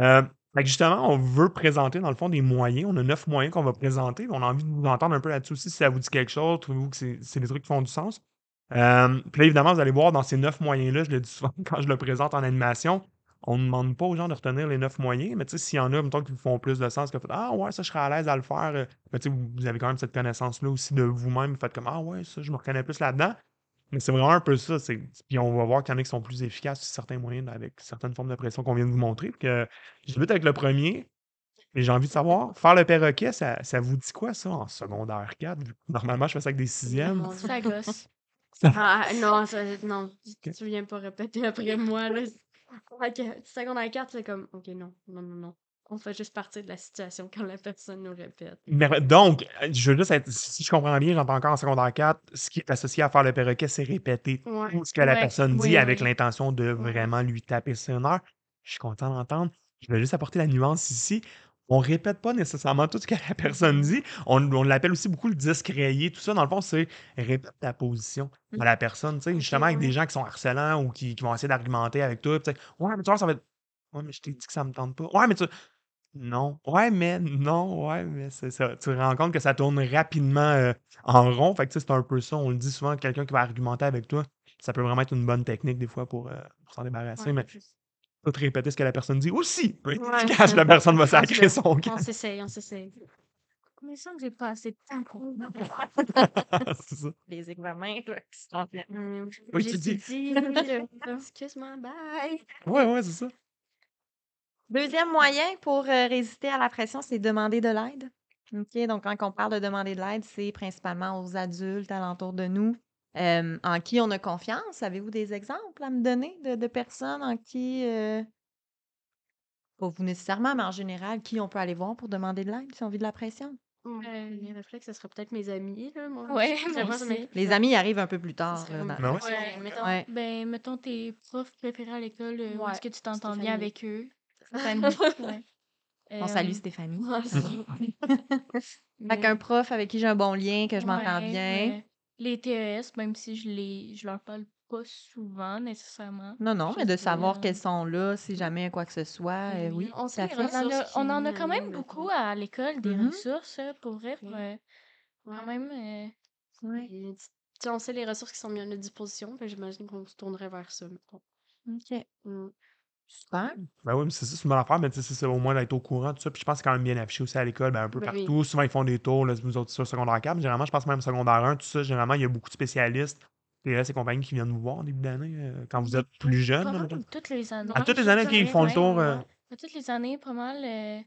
Euh, fait que justement, on veut présenter, dans le fond, des moyens. On a neuf moyens qu'on va présenter. On a envie de vous entendre un peu là-dessus aussi, si ça vous dit quelque chose. Trouvez-vous que c'est c'est des trucs qui font du sens? Euh, puis là, évidemment, vous allez voir dans ces neuf moyens-là, je le dis souvent [laughs] quand je le présente en animation, on ne demande pas aux gens de retenir les neuf moyens, mais tu sais, s'il y en a, mettons, qui vous font plus de sens, que Ah ouais, ça, je serais à l'aise à le faire. euh, tu sais, vous, avez quand même cette connaissance-là aussi de vous-même. Vous faites comme Ah ouais, ça, je me reconnais plus là-dedans. Mais c'est vraiment un peu ça. Puis on va voir qu'il y en a qui sont plus efficaces sur certains moyens avec certaines formes de pression qu'on vient de vous montrer. Que je débute avec le premier. Et j'ai envie de savoir, faire le perroquet, ça, ça vous dit quoi, ça, en secondaire 4? vu que Normalement, je fais ça avec des sixièmes. Ça gosse. [laughs] Ah, non, ça, non, tu viens pas répéter après moi. Là. Fait que, secondaire 4, c'est comme, ok, non, non, non, non. On fait juste partir de la situation quand la personne nous répète. Mais donc, euh, je veux juste être, si je comprends bien, j'entends encore en secondaire 4, ce qui est associé à faire le perroquet, c'est répéter Ouais. tout ce que la personne dit oui, avec oui. l'intention de vraiment lui taper sur une heure. Je suis content d'entendre. Je vais juste apporter la nuance ici. On répète pas nécessairement tout ce que [laughs] la personne dit. On, on l'appelle aussi beaucoup le disque rayé. Tout ça, dans le fond, c'est répète ta position à la personne. Tu sais, Ok, justement, avec des gens qui sont harcelants ou qui, qui vont essayer d'argumenter avec toi. ouais, mais tu vois, ça va être. Ouais, mais je t'ai dit que ça me tente pas. Ouais, mais tu. Non. Ouais, mais non. Ouais, mais c'est ça. Tu te rends compte que ça tourne rapidement euh, en rond. Fait que c'est un peu ça. On le dit souvent, quelqu'un qui va argumenter avec toi, ça peut vraiment être une bonne technique des fois pour, euh, pour s'en débarrasser. Ouais, mais juste- tout répéter ce que la personne dit aussi être Ouais. efficace. La personne va sacrer son On camp. s'essaye, on s'essaye. Mais ça que j'ai pas assez de temps pour [laughs] c'est ça. Les examens, qui sont. Hum, Oui, tu dis. oui. Excuse-moi, bye. Ouais, ouais, c'est ça. Deuxième moyen pour euh, résister à la pression, c'est demander de l'aide. OK, donc quand on parle de demander de l'aide, c'est principalement aux adultes alentour de nous euh, en qui on a confiance? Avez-vous des exemples à me donner de, de personnes en qui, euh, pas vous nécessairement, mais en général, qui on peut aller voir pour demander de l'aide si on vit de la pression? Euh, Mes réflexes, ce serait peut-être mes amis, là. Moi, Ouais, [laughs] moi aussi. Les amis arrivent un peu plus tard. là, dans- Ben ouais. mettons, Ouais. ben, mettons tes profs préférés à l'école, euh, Ouais, est-ce que tu t'entends bien avec eux? [laughs] Stéphanie. Ouais. On salue Stéphanie. [laughs] Fait qu'un prof avec qui j'ai un bon lien, que je m'entends Ouais, bien. Les TES, même si je les je leur parle pas souvent nécessairement. Non, non, mais de savoir euh, qu'elles sont là, si jamais quoi que ce soit, euh, Oui, oui, on sait en a, on en a quand euh, même beaucoup à l'école, des Mhm. ressources, euh, pour vrai. pour, Oui. euh, Ouais. quand même. euh, Ouais. On sait les ressources qui sont mises à notre disposition, que j'imagine qu'on se tournerait vers ça. OK. Hum. Super. Ben oui, mais c'est ça, c'est une bonne affaire, mais tu sais, c'est ça, au moins d'être au courant, tout ça. Puis je pense que c'est quand même bien affiché aussi à l'école, ben, un peu Ben oui. partout. Souvent, ils font des tours, là, nous autres, sur secondaire 4. mais Généralement, je pense même secondaire 1, tout ça. Généralement, il y a beaucoup de spécialistes, TS et compagnie qui viennent nous voir en début d'année, euh, quand vous êtes plus jeune. Là, toutes les années. À toutes les années, OK, ils font le tour. euh, À toutes les années, pas mal. euh,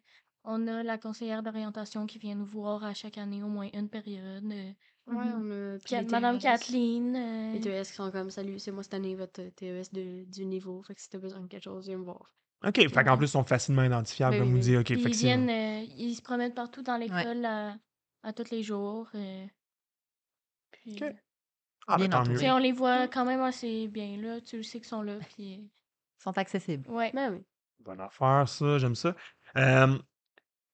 on a la conseillère d'orientation qui vient nous voir à chaque année, au moins une période. euh, Ouais, Mhm. on a puis Kat- les Madame TES. Kathleen. euh, Les TES qui sont comme, salut, c'est moi cette année votre TES de, du niveau, fait que si t'as besoin de quelque chose, viens me voir. OK, fait qu'en plus, ils sont facilement identifiables, Ben comme oui, vous oui. dites. OK, puis fait ils c'est- viennent, euh, ils se promènent partout dans l'école à, à tous les jours. euh, puis, OK. euh, Ah, ben Bien tant mieux. tu sais, on les voit quand même assez bien là. Tu le sais qu'ils sont là. Puis, Ils sont accessibles. euh, ouais. Ben oui. Bonne affaire, ça, j'aime ça. Euh,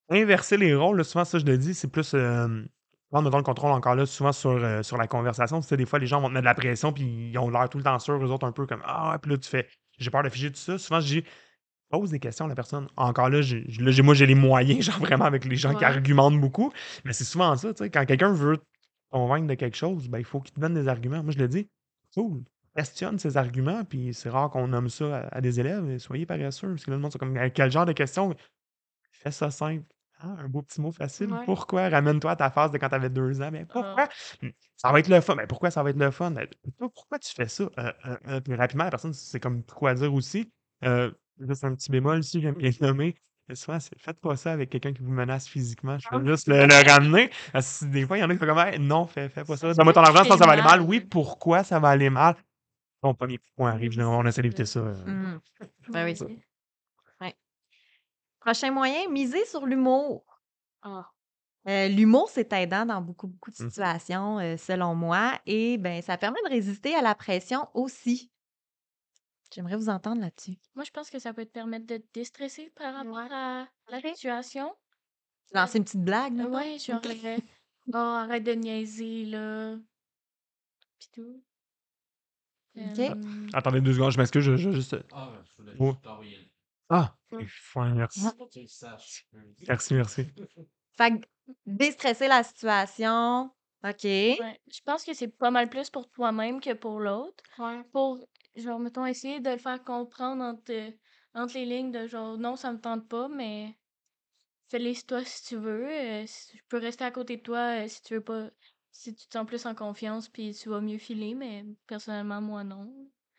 inverser les rôles, là, souvent, ça, je le dis, c'est plus euh, prendre le contrôle encore là, souvent sur, euh, sur la conversation. Tu sais, des fois, les gens vont te mettre de la pression, puis ils ont l'air tout le temps sûrs, eux autres, un peu comme Ah, puis là, tu fais J'ai peur d'afficher tout ça. Souvent, je dis Pose des questions à la personne. Encore là, j'ai, là, j'ai- moi, j'ai les moyens, [laughs] genre vraiment avec les gens qui argumentent beaucoup. Mais c'est souvent ça, tu sais, quand quelqu'un veut te convaincre de quelque chose, ben, il faut qu'il te donne des arguments. Moi, je le dis Cool. questionne ses arguments, puis c'est rare qu'on nomme ça à, à des élèves. mais Soyez paresseux. Parce que là, le monde, c'est comme, quel genre de question? Fais ça simple. Ah, un beau petit mot facile. Ouais. Pourquoi? Ramène-toi à ta phase de quand tu avais deux ans. Mais Ah. pourquoi? Hum, Ça va être le fun. Mais pourquoi ça va être le fun? Pourquoi tu fais ça? Euh, euh, euh, puis rapidement, la personne, c'est comme quoi dire aussi. Euh, juste un petit bémol ici, j'aime bien le nommer. Souvent, faites pas ça avec quelqu'un qui vous menace physiquement. Je Ah. vais juste le, le ramener. Parce que des fois, il y en a qui font comme Hey, non, fais, fais pas ça. Ça Donne-moi ton argent, sinon ça va aller mal. Oui, pourquoi ça va aller mal? Bon, premier point arrive. On essaie d'éviter ça. Mhm. Ben oui. Prochain moyen, miser sur l'humour. Ah. Euh, l'humour, c'est aidant dans beaucoup, beaucoup de Mhm. situations, euh, selon moi, et ben, ça permet de résister à la pression aussi. J'aimerais vous entendre là-dessus. Moi, je pense que ça peut te permettre de te déstresser par rapport Ouais. à la situation. Lancer une petite blague, mettons? ouais, genre, euh, oh, arrête de niaiser, là. Pis tout. Ok. Euh, Attendez deux secondes, je m'excuse. Je, je- juste... Ah, je voulais Oh. juste t'envoyer le Ah, merci. le saches. Merci, merci. Fait que déstresser la situation. OK. ouais. Je pense que c'est pas mal plus pour toi-même que pour l'autre. Ouais. Pour, genre, mettons, essayer de le faire comprendre entre, entre les lignes de genre, non, ça me tente pas, mais fais-les toi si tu veux. euh, si- je peux rester à côté de toi euh, si tu veux pas. Si tu te sens plus en confiance, puis tu vas mieux filer, mais personnellement, moi, non.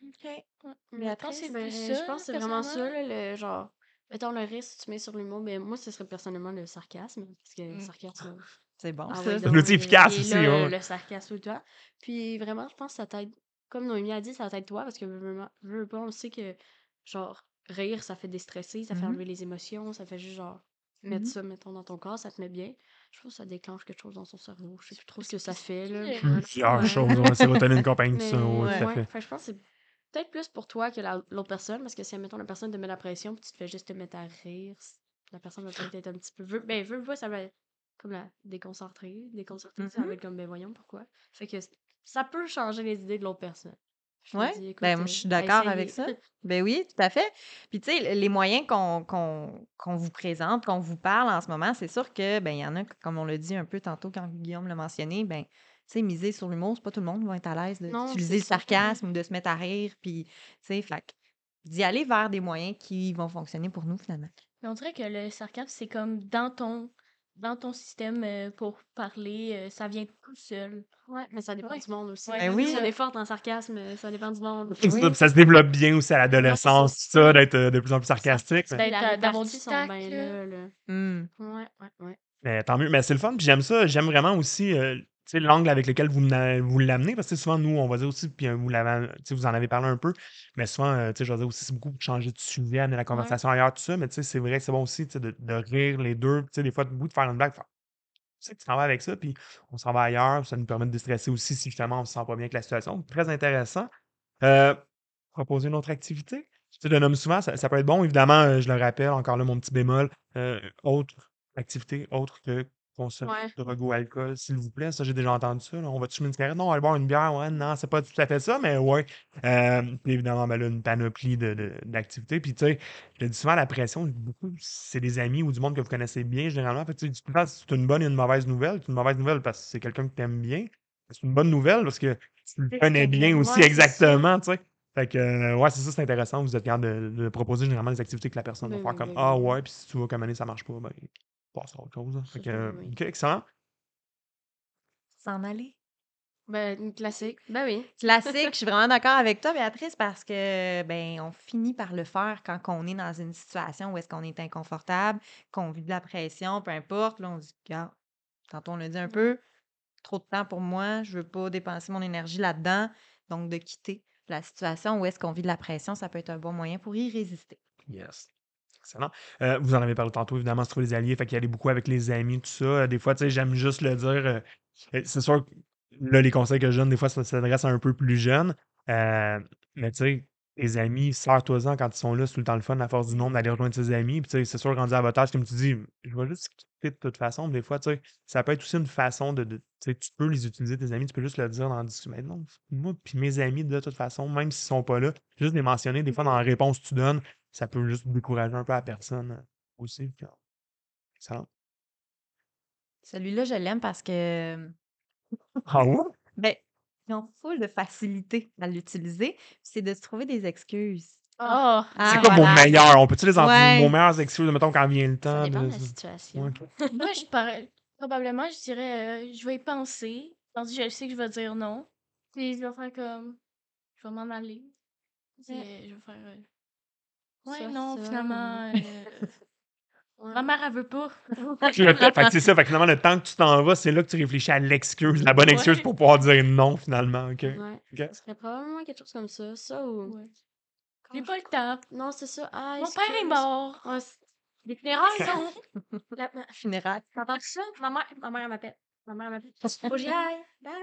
OK. Ouais. Je Béatrice? pense que c'est Ben, plus je pense que c'est vraiment ça, le genre. Mettons le risque, tu mets sur l'humour, mais moi, ce serait personnellement le sarcasme. Parce que le Mm. sarcasme. [laughs] C'est bon, Ah ça. ouais, un outil il- efficace aussi, là, ouais. Le sarcasme ou toi. Puis vraiment, je pense que ça t'aide. Comme Noémie a dit, ça t'aide toi parce que veux, veux pas, on sait que genre rire, ça fait déstresser, ça fait Mhm. enlever les émotions, ça fait juste genre mettre Mhm. ça, mettons, dans ton corps, ça te met bien. Je pense que ça déclenche quelque chose dans son cerveau. Je sais plus trop ce que ça fait, c'est là. Plusieurs Ouais. choses. Ouais, sérotonine, compagnie, ça. Ouais, ouais, fait. fait que je pense que c'est peut-être plus pour toi que la- l'autre personne, parce que si, admettons, la personne te met la pression, puis tu te fais juste te mettre à rire, la personne va peut-être être un petit peu... Ben, veut pas, ça va être comme la déconcentrer. Déconcentrer, ça Mhm. va être comme, ben voyons, pourquoi? Fait que ça peut changer les idées de l'autre personne. Écoute, ben, euh, je suis d'accord avec ça. [laughs] Ben oui, tout à fait. Puis, tu sais, les moyens qu'on vous présente, qu'on vous parle en ce moment, c'est sûr que, ben, il y en a, comme on l'a dit un peu tantôt quand Guillaume l'a mentionné, ben, sais, miser sur l'humour, c'est pas tout le monde qui va être à l'aise d'utiliser le sarcasme ou de se mettre à rire, puis, tu sais, d'y aller vers des moyens qui vont fonctionner pour nous, finalement. Mais on dirait que le sarcasme, c'est comme dans ton, dans ton système euh, pour parler, euh, ça vient tout seul. Ouais, mais ça dépend Ouais. du monde aussi. Ouais, Ben oui. On est forte en sarcasme, ça dépend du monde. Ça, Oui. ça se développe bien aussi à l'adolescence, tout ça, d'être euh, de plus en plus sarcastique. mais- Ben, d'avoir du tact, là. Hmm. Ouais, ouais, ouais. Mais tant mieux. Mais c'est le fun. Puis j'aime ça. J'aime vraiment aussi euh, l'angle avec lequel vous, vous l'amenez. Parce que souvent, nous, on va dire aussi, puis euh, vous, en avez parlé un peu. Mais souvent, euh, je vais dire aussi, c'est beaucoup de changer de sujet, amener la conversation ailleurs, tout ça. Mais tu sais, c'est vrai que c'est bon aussi de, de rire les deux. Tu sais, des fois, de bout de faire une blague. Tu sais, tu t'en vas avec ça, puis on s'en va ailleurs. Ça nous permet de déstresser aussi si justement on se sent pas bien avec la situation. Très intéressant. Euh, proposer une autre activité. Tu sais, le nomme souvent, ça, ça peut être bon. Évidemment, euh, je le rappelle, encore là, mon petit bémol. euh, autre activité, autre que consomme Ouais. de drogue ou alcool, s'il vous plaît? Ça, j'ai déjà entendu ça. là. On va fumer une cigarette? Non, on va aller boire une bière. Ouais, non, c'est pas tout à fait ça, mais ouais. Euh, puis évidemment, ben là, une panoplie de- de- d'activités. Puis, tu sais, je le dis souvent, la pression, beaucoup, c'est des amis ou du monde que vous connaissez bien, généralement. Fait que, tu sais, c'est une bonne et une mauvaise nouvelle. C'est une mauvaise nouvelle parce que c'est quelqu'un que tu aimes bien. C'est une bonne nouvelle parce que tu le C'est connais bien aussi, ouais, c'est ça. exactement, tu sais. Fait que, euh, ouais, c'est ça, c'est intéressant. Vous êtes capable de, de proposer généralement des activités que la personne va Ben faire oui, comme ben Ah oui. ouais, puis si tu vois qu'à un moment donné, ça marche pas, ben, passe à autre chose. hein. Fait C'est que, ça, euh, oui. ok, excellent. S'en aller. Ben, une classique. Ben oui. Classique, je suis vraiment d'accord avec toi, Béatrice, parce que ben on finit par le faire quand on est dans une situation où est-ce qu'on est inconfortable, qu'on vit de la pression, peu importe. Là, on dit, regarde, tantôt on l'a dit un peu, trop de temps pour moi, je veux pas dépenser mon énergie là-dedans. Donc, de quitter la situation où est-ce qu'on vit de la pression, ça peut être un bon moyen pour y résister. Yes. Excellent. Euh, vous en avez parlé tantôt, évidemment, se trouver des alliés, fait qu'il y aller beaucoup avec les amis, tout ça. Euh, Des fois, tu sais, j'aime juste le dire. euh, c'est sûr que là, les conseils que je donne, des fois, ça s'adresse à un peu plus jeune. Mais tu sais, tes amis, sers-toi-en quand ils sont là, c'est tout le temps le fun, à force du nombre, d'aller rejoindre ses amis. Puis tu sais, c'est sûr, rendu à votre comme tu dis, je vais juste quitter de toute façon. mais Des fois, tu sais, ça peut être aussi une façon de. tu sais, tu peux les utiliser, tes amis, tu peux juste le dire dans discussion. Mais non, moi, puis mes amis, de toute façon, même s'ils sont pas là, juste les mentionner, des fois, dans la réponse que tu donnes, ça peut juste décourager un peu la personne euh, aussi. Excellent. Celui-là, je l'aime parce que Ah ouais? [laughs] Ben, ils ont full de facilité à l'utiliser, c'est de se trouver des excuses. Ah! Ah, C'est quoi vos voilà. meilleurs? On peut-tu les en Ouais. vos meilleures excuses, mettons, quand vient le Ça temps dépend de... de la situation. Ouais. [laughs] Moi, je parais- probablement, je dirais, euh, je vais y penser. Tandis que je sais que je vais dire non. Puis je vais faire comme, je vais m'en aller. Je vais faire, euh, ouais, Ça, non, ça, finalement, [laughs] ouais. euh, ma mère, elle veut pas. [laughs] Fait que c'est ça, fait que finalement, le temps que tu t'en vas, c'est là que tu réfléchis à l'excuse, la bonne excuse Ouais. pour pouvoir dire non, finalement, OK? Ouais. Ça serait probablement quelque chose comme ça. Ça ou. J'ai pas le temps. Non, c'est ça. Ah, Mon père est mort. Ah, c'est- les funérailles, non. [laughs] La- ma- Funérailles. T'entends ça? Ma mère, ma mère elle m'appelle. Ma mère elle m'appelle. Faut que j'y aille. Bye.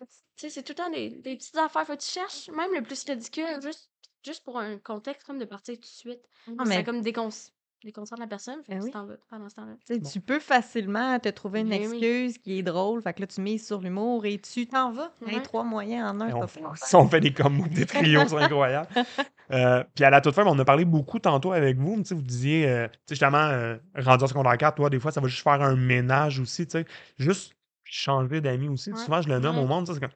Tu sais, c'est tout le temps des, des petites affaires. Faut que tu cherches, même le plus ridicule, juste, juste pour un contexte comme de partir tout de suite. Ah, Ça mais comme décon... déconcentre la personne. Fait Ben que oui. tu t'en vas pendant ce temps-là. tu sais, Bon. tu peux facilement te trouver une Ben oui. excuse qui est drôle. Fait que là, tu mises sur l'humour et tu t'en vas. Trois moyens en un, on, fait, ça, on fait des combos, des trios, [laughs] c'est incroyable. Euh, puis à la toute fin, on a parlé beaucoup tantôt avec vous. Vous disiez, euh, tu sais, justement, euh, rendu en secondaire 4, toi, des fois, ça va juste faire un ménage aussi, tu sais. Juste changer d'amis aussi. Ouais. Souvent, je le nomme Ouais. au monde, ça, c'est comme.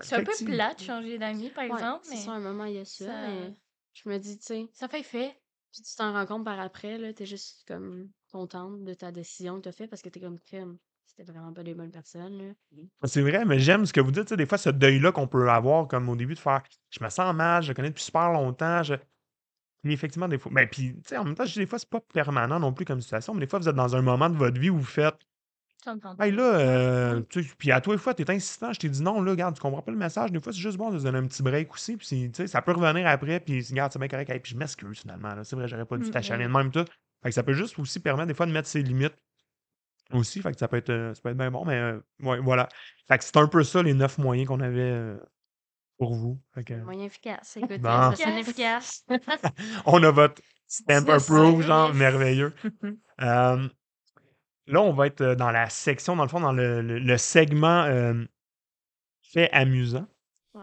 C'est un peu plate de changer d'amis, par Ouais, exemple, c'est mais ça, un moment, il y a ça. ça- mais je me dis, tu sais, ça fait fait. puis tu t'en rends compte par après, là, t'es juste comme contente de ta décision que t'as faite parce que t'es comme crème. C'était vraiment pas des bonnes personnes, là. C'est vrai, mais j'aime ce que vous dites. tu sais, Des fois, ce deuil-là qu'on peut avoir, comme au début, de faire Je me sens mal, je le connais depuis super longtemps. Je... Puis effectivement, des fois. Ben, puis, tu sais, en même temps, je dis des fois, c'est pas permanent non plus comme situation, mais des fois, vous êtes dans un moment de votre vie où vous faites Hey là, euh, puis à toi, des fois, t'es insistant, je t'ai dit non, là, regarde, tu comprends pas le message. Des fois, c'est juste bon de se donner un petit break aussi. Puis, ça peut revenir après, puis regarde, c'est bien correct. Hey, puis je m'excuse finalement. là. C'est vrai, j'aurais pas dû Mm, t'achaler ouais. de même tout. Fait que ça peut juste aussi permettre des fois de mettre ses limites aussi. Fait que ça peut être, euh, ça peut être bien bon, mais euh, ouais, voilà. Fait que c'est un peu ça les neuf moyens qu'on avait euh, pour vous. Fait que, Moyen efficace. [laughs] Bon. efficace. [laughs] on a votre [laughs] stamp Ça, approve, c'est genre merveilleux. Là, on va être euh, dans la section, dans le fond, dans le, le- le segment euh, fait amusant. Ouais.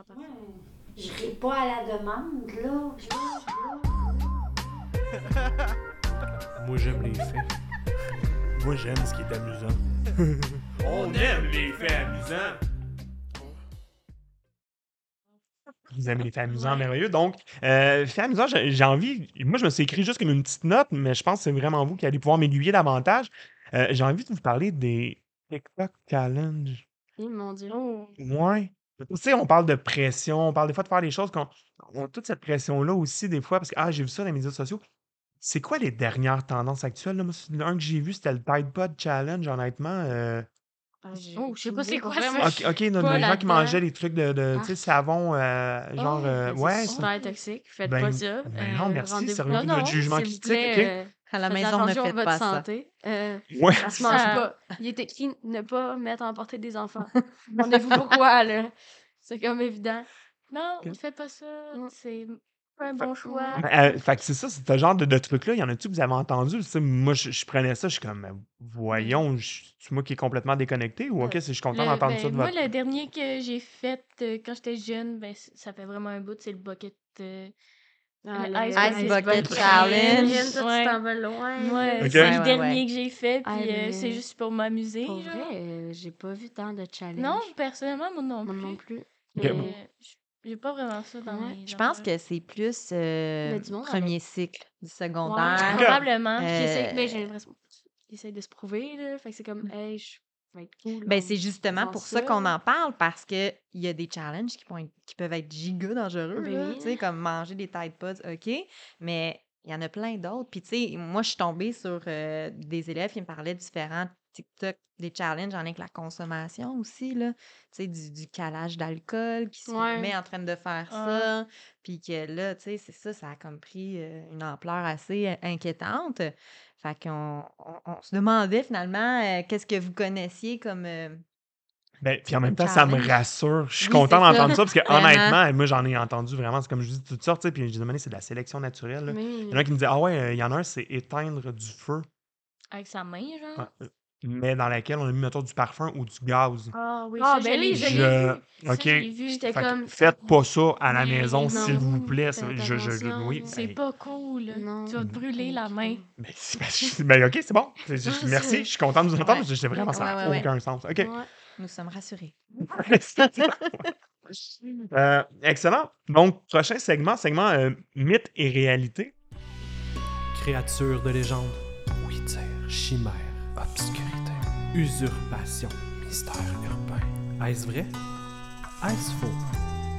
Je réponds à la demande, là. Moi, j'aime les faits. Moi, j'aime ce qui est amusant. [laughs] On aime les faits amusants. Vous aimez les faits amusants, Ouais. merveilleux. Donc, euh, faits amusants, j'ai j'ai envie. Moi, je me suis écrit juste comme une petite note, mais je pense que c'est vraiment vous qui allez pouvoir m'aiguiller davantage. Euh, j'ai envie de vous parler des TikTok Challenge. Eh, mon Dieu. Oh. Ouais. Tu sais, on parle de pression, on parle des fois de faire des choses qu'on on a toute cette pression-là aussi, des fois, parce que ah, j'ai vu ça dans les médias sociaux. C'est quoi les dernières tendances actuelles? Là? Moi, c'est- un que j'ai vu, c'était le Tide Pod Challenge, honnêtement. euh, Ah, Oh, je sais pas c'est quoi ça. moi, Ok, ok, non, pas les gens qui mangeaient des trucs de, de tu sais, Ah. savon, euh, genre, Oh, euh, ben, c'est ouais, ça. super toxique. Faites Ben, pas ça. ben non, merci, Non, notre non, jugement critique, euh, À la faites maison, ne attention à faites votre pas ça. santé. Euh, Ouais. ça se mange pas. [laughs] Il est écrit ne pas mettre en portée des enfants. Demandez-vous pourquoi, là. C'est comme évident. Non, Ok. fais pas ça. Mm. C'est pas un bon choix. Euh, fait que c'est ça, c'est ce genre de, de truc-là. Il y en a-tu que vous avez entendu? Tu sais, moi, je, je prenais ça, je suis comme, ben, voyons, je- c'est moi qui est complètement déconnecté ou ok, Euh, c'est- je suis content d'entendre ben, ça de moi, votre. le dernier que j'ai fait euh, quand j'étais jeune, ben, ça fait vraiment un bout, c'est le bucket. euh, Ah, le Ice Bucket Bucket Challenge. Toi, Ouais. tu t'en vas loin. Ouais, c'est Ouais, le dernier ouais. que j'ai fait, Ah, puis euh, c'est juste pour m'amuser. Pour genre. vrai, euh, j'ai pas vu tant de challenges. Non, personnellement, moi non Moi plus. non plus. Euh, j- j'ai pas vraiment ça dans Ouais. mes Je pense que c'est plus euh, monde premier cycle du secondaire. Probablement. Euh, J'essaie, mais j'ai l'impression qu'il essaie de se prouver, là. Fait que c'est comme, hey, je être cool. Ben, en c'est justement pour ça qu'on en parle parce que il y a des challenges qui, peuvent être- qui peuvent être giga dangereux, Ben là, tu sais, comme manger des Tide Pods, OK, mais il y en a plein d'autres. Puis, tu sais, moi, je suis tombée sur euh, des élèves qui me parlaient de différents TikTok, des challenges en lien avec la consommation aussi, là. Tu sais, du, du calage d'alcool qui se Ouais. met en train de faire Ah. ça. Puis que là, tu sais, c'est ça, ça a comme pris euh, une ampleur assez euh, inquiétante. Fait qu'on on, on se demandait finalement euh, qu'est-ce que vous connaissiez comme. euh, Ben, puis en même temps, ça me rassure. Je suis Oui, content d'entendre ça parce [laughs] que honnêtement, moi j'en ai entendu vraiment. C'est comme je dis toutes sortes, puis j'ai demandé c'est de la sélection naturelle. là. Il y en a qui me disent Ah ouais, euh, il y en a un, c'est éteindre du feu, Avec sa main, genre? Mais dans laquelle on a mis, mettons, du parfum ou du gaz. Ah oui, Ah, ça, ben je l'ai oui, vu. je ok. vu. J'étais comme. faites pas ça à la Mais maison, s'il vous plaît. Je, je, oui, C'est hey. pas cool. Non. Tu vas te brûler la main. Mais ben, ok, c'est bon. Merci, je suis content de vous entendre. Ouais. parce que J'étais vraiment, ça n'a Ouais, ouais, ouais. aucun sens. OK. Ouais. Nous sommes rassurés. [laughs] Euh, excellent. Donc, prochain segment, segment euh, mythe et réalité. Créature de légende, oui-dire, chimère, obscurité, usurpation, mystère urbain. Est-ce vrai? Est-ce faux?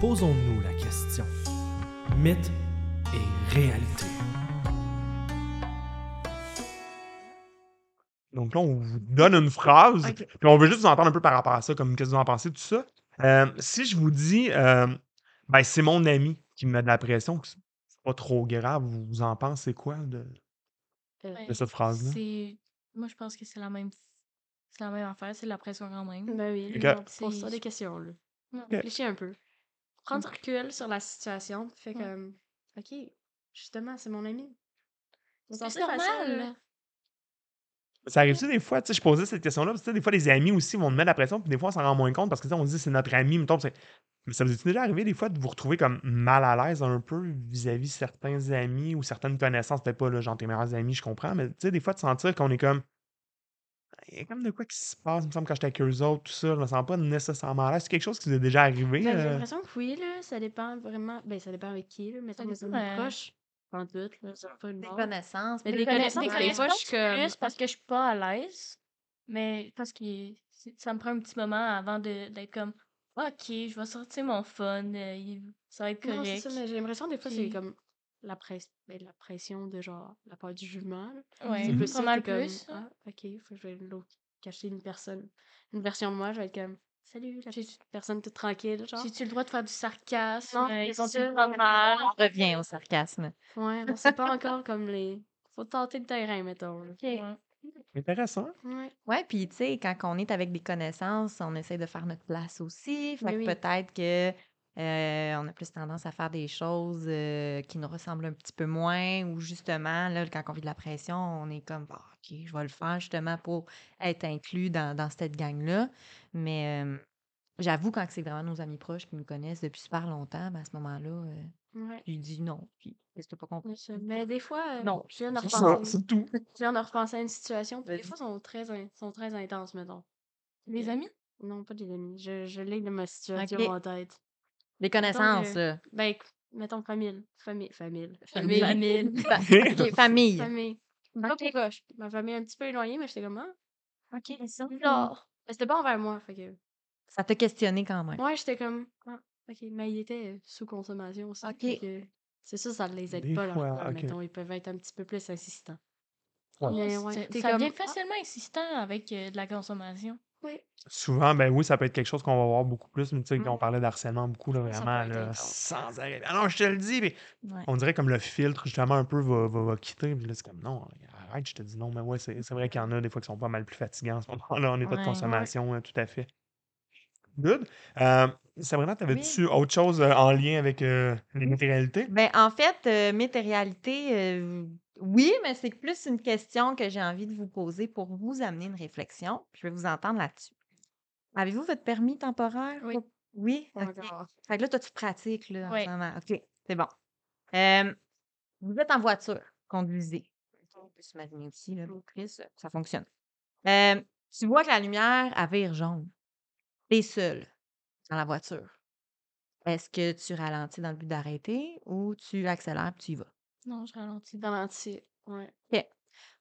Posons-nous la question. Mythe et réalité. Donc là, on vous donne une phrase, puis on veut juste vous entendre un peu par rapport à ça, comme qu'est-ce que vous en pensez, tout ça. Euh, si je vous dis, euh, ben, c'est mon ami qui me met de la pression, que c'est pas trop grave, vous, en pensez quoi de, Euh, de cette phrase-là? C'est. Moi, je pense que c'est la même. C'est la même affaire, c'est de la pression quand même. Ben oui, Ok. les gens posent C'est- ça des questions, là. Réfléchis un peu. Prends du recul sur la situation, Ouais. comme, OK, justement, c'est mon ami. C'est ça, normal. Ça arrive-tu des fois, tu sais, je posais cette question-là, parce que tu sais, des fois, les amis aussi vont me mettre la pression, puis des fois, on s'en rend moins compte parce que tu sais, on se dit c'est notre ami, mettons, c'est- mais ça vous est déjà arrivé des fois de vous retrouver comme mal à l'aise un peu vis-à-vis certains amis ou certaines connaissances, peut-être pas là, genre tes meilleurs amis, je comprends, mais tu sais, des fois, de sentir qu'on est comme. Il y a comme de quoi qui se passe, il me semble, quand j'étais avec eux autres, tout ça, je me sens pas nécessairement à l'aise. C'est quelque chose qui vous est déjà arrivé? Ben, J'ai euh? l'impression que oui, là, ça dépend vraiment. Ben, ça dépend avec qui, là. Mettons, Ça dépend, euh, proches, pas en tout, là, ça pas une Des connaissances. Mais des des connaissances, connaissances, des fois, je suis comme- plus parce que je suis pas à l'aise, mais parce que ça me prend un petit moment avant de- d'être comme OK, je vais sortir mon fun, euh, ça va être Non, correct. ça, mais j'ai l'impression des fois, c'est comme la, presse... ben, la pression de genre la peur du jugement. Ouais, C'est plus ça, pas mal comme, plus. Ah, ok, faut que je vais cacher une personne. Une version de moi, je vais être comme Salut, la petite personne toute tranquille, genre. J'ai-tu le droit de faire du sarcasme? Non, Euh, ils prendre mal? On revient au sarcasme. Ouais, on sait pas encore comme les. Faut tenter le terrain, mettons. là. Ouais. Intéressant. Ouais. Ouais, puis tu sais, quand on est avec des connaissances, on essaie de faire notre place aussi. Fait Mais que oui. peut-être que euh, on a plus tendance à faire des choses euh, qui nous ressemblent un petit peu moins, ou justement, là, quand on vit de la pression, on est comme, Bon, OK, je vais le faire justement pour être inclus dans, dans cette gang-là. Mais euh, j'avoue, quand c'est vraiment nos amis proches qui nous connaissent depuis super longtemps, ben, à ce moment-là, euh, Ouais. je dis non. Puis, pas compris? Mais des fois, Non, [laughs] je viens de repenser. à une situation, puis des fois, sont très, sont très intenses, mettons. Les amis? Non, pas des amis. Je, je l'ai de ma situation en tête. Les connaissances, là. Ben, mettons famille. Famille. Famille. Famille. Famille. [laughs] Fa- OK, famille. famille. Pas Ok. proche. Ma famille est un petit peu éloignée, mais j'étais comme, ah, Ok, ça. bizarre. Mais c'était pas envers moi, fait que. Ça t'a questionné quand même. Ouais, j'étais comme, ah, ok. Mais il était euh, sous consommation aussi. Ok. C'est ça, ça les aide Des pas, leur mettons. Ils peuvent être un petit peu plus insistants. Ouais. Mais ouais, C'est- ça devient comme, ah. facilement insistant avec euh, de la consommation. Oui. Souvent, ben oui, ça peut être quelque chose qu'on va voir beaucoup plus, mais tu sais, Mm. on parlait d'harcèlement beaucoup, là, vraiment, là, sans arrêt. Ah non, je te le dis, mais Ouais. on dirait comme le filtre, justement, un peu va, va, va quitter. Puis là, c'est comme, non, arrête, je te dis non, mais ouais, c'est c'est vrai qu'il y en a des fois qui sont pas mal plus fatigants en ce moment-là, en état de Ouais, ouais. consommation, hein, tout à fait. Good. Euh, Sabrina, Oui. t'avais-tu autre chose euh, en lien avec euh, les matérialités? Ben, en fait, euh, mes réalités, euh, oui, mais c'est plus une question que j'ai envie de vous poser pour vous amener une réflexion. Je vais vous entendre là-dessus. Avez-vous votre permis temporaire? Oui. Oui? Pas OK. encore. Fait que là, toi, tu pratiques là, en Oui. ce moment. OK, c'est bon. Euh, vous êtes en voiture, conduisez. On peut s'imaginer aussi, là, Chris, ça fonctionne. Euh, tu vois que la lumière, elle vire jaune. T'es seul dans la voiture. Est-ce que tu ralentis dans le but d'arrêter ou tu accélères puis tu y vas? Non, je ralentis. Dans l'entier. Ouais.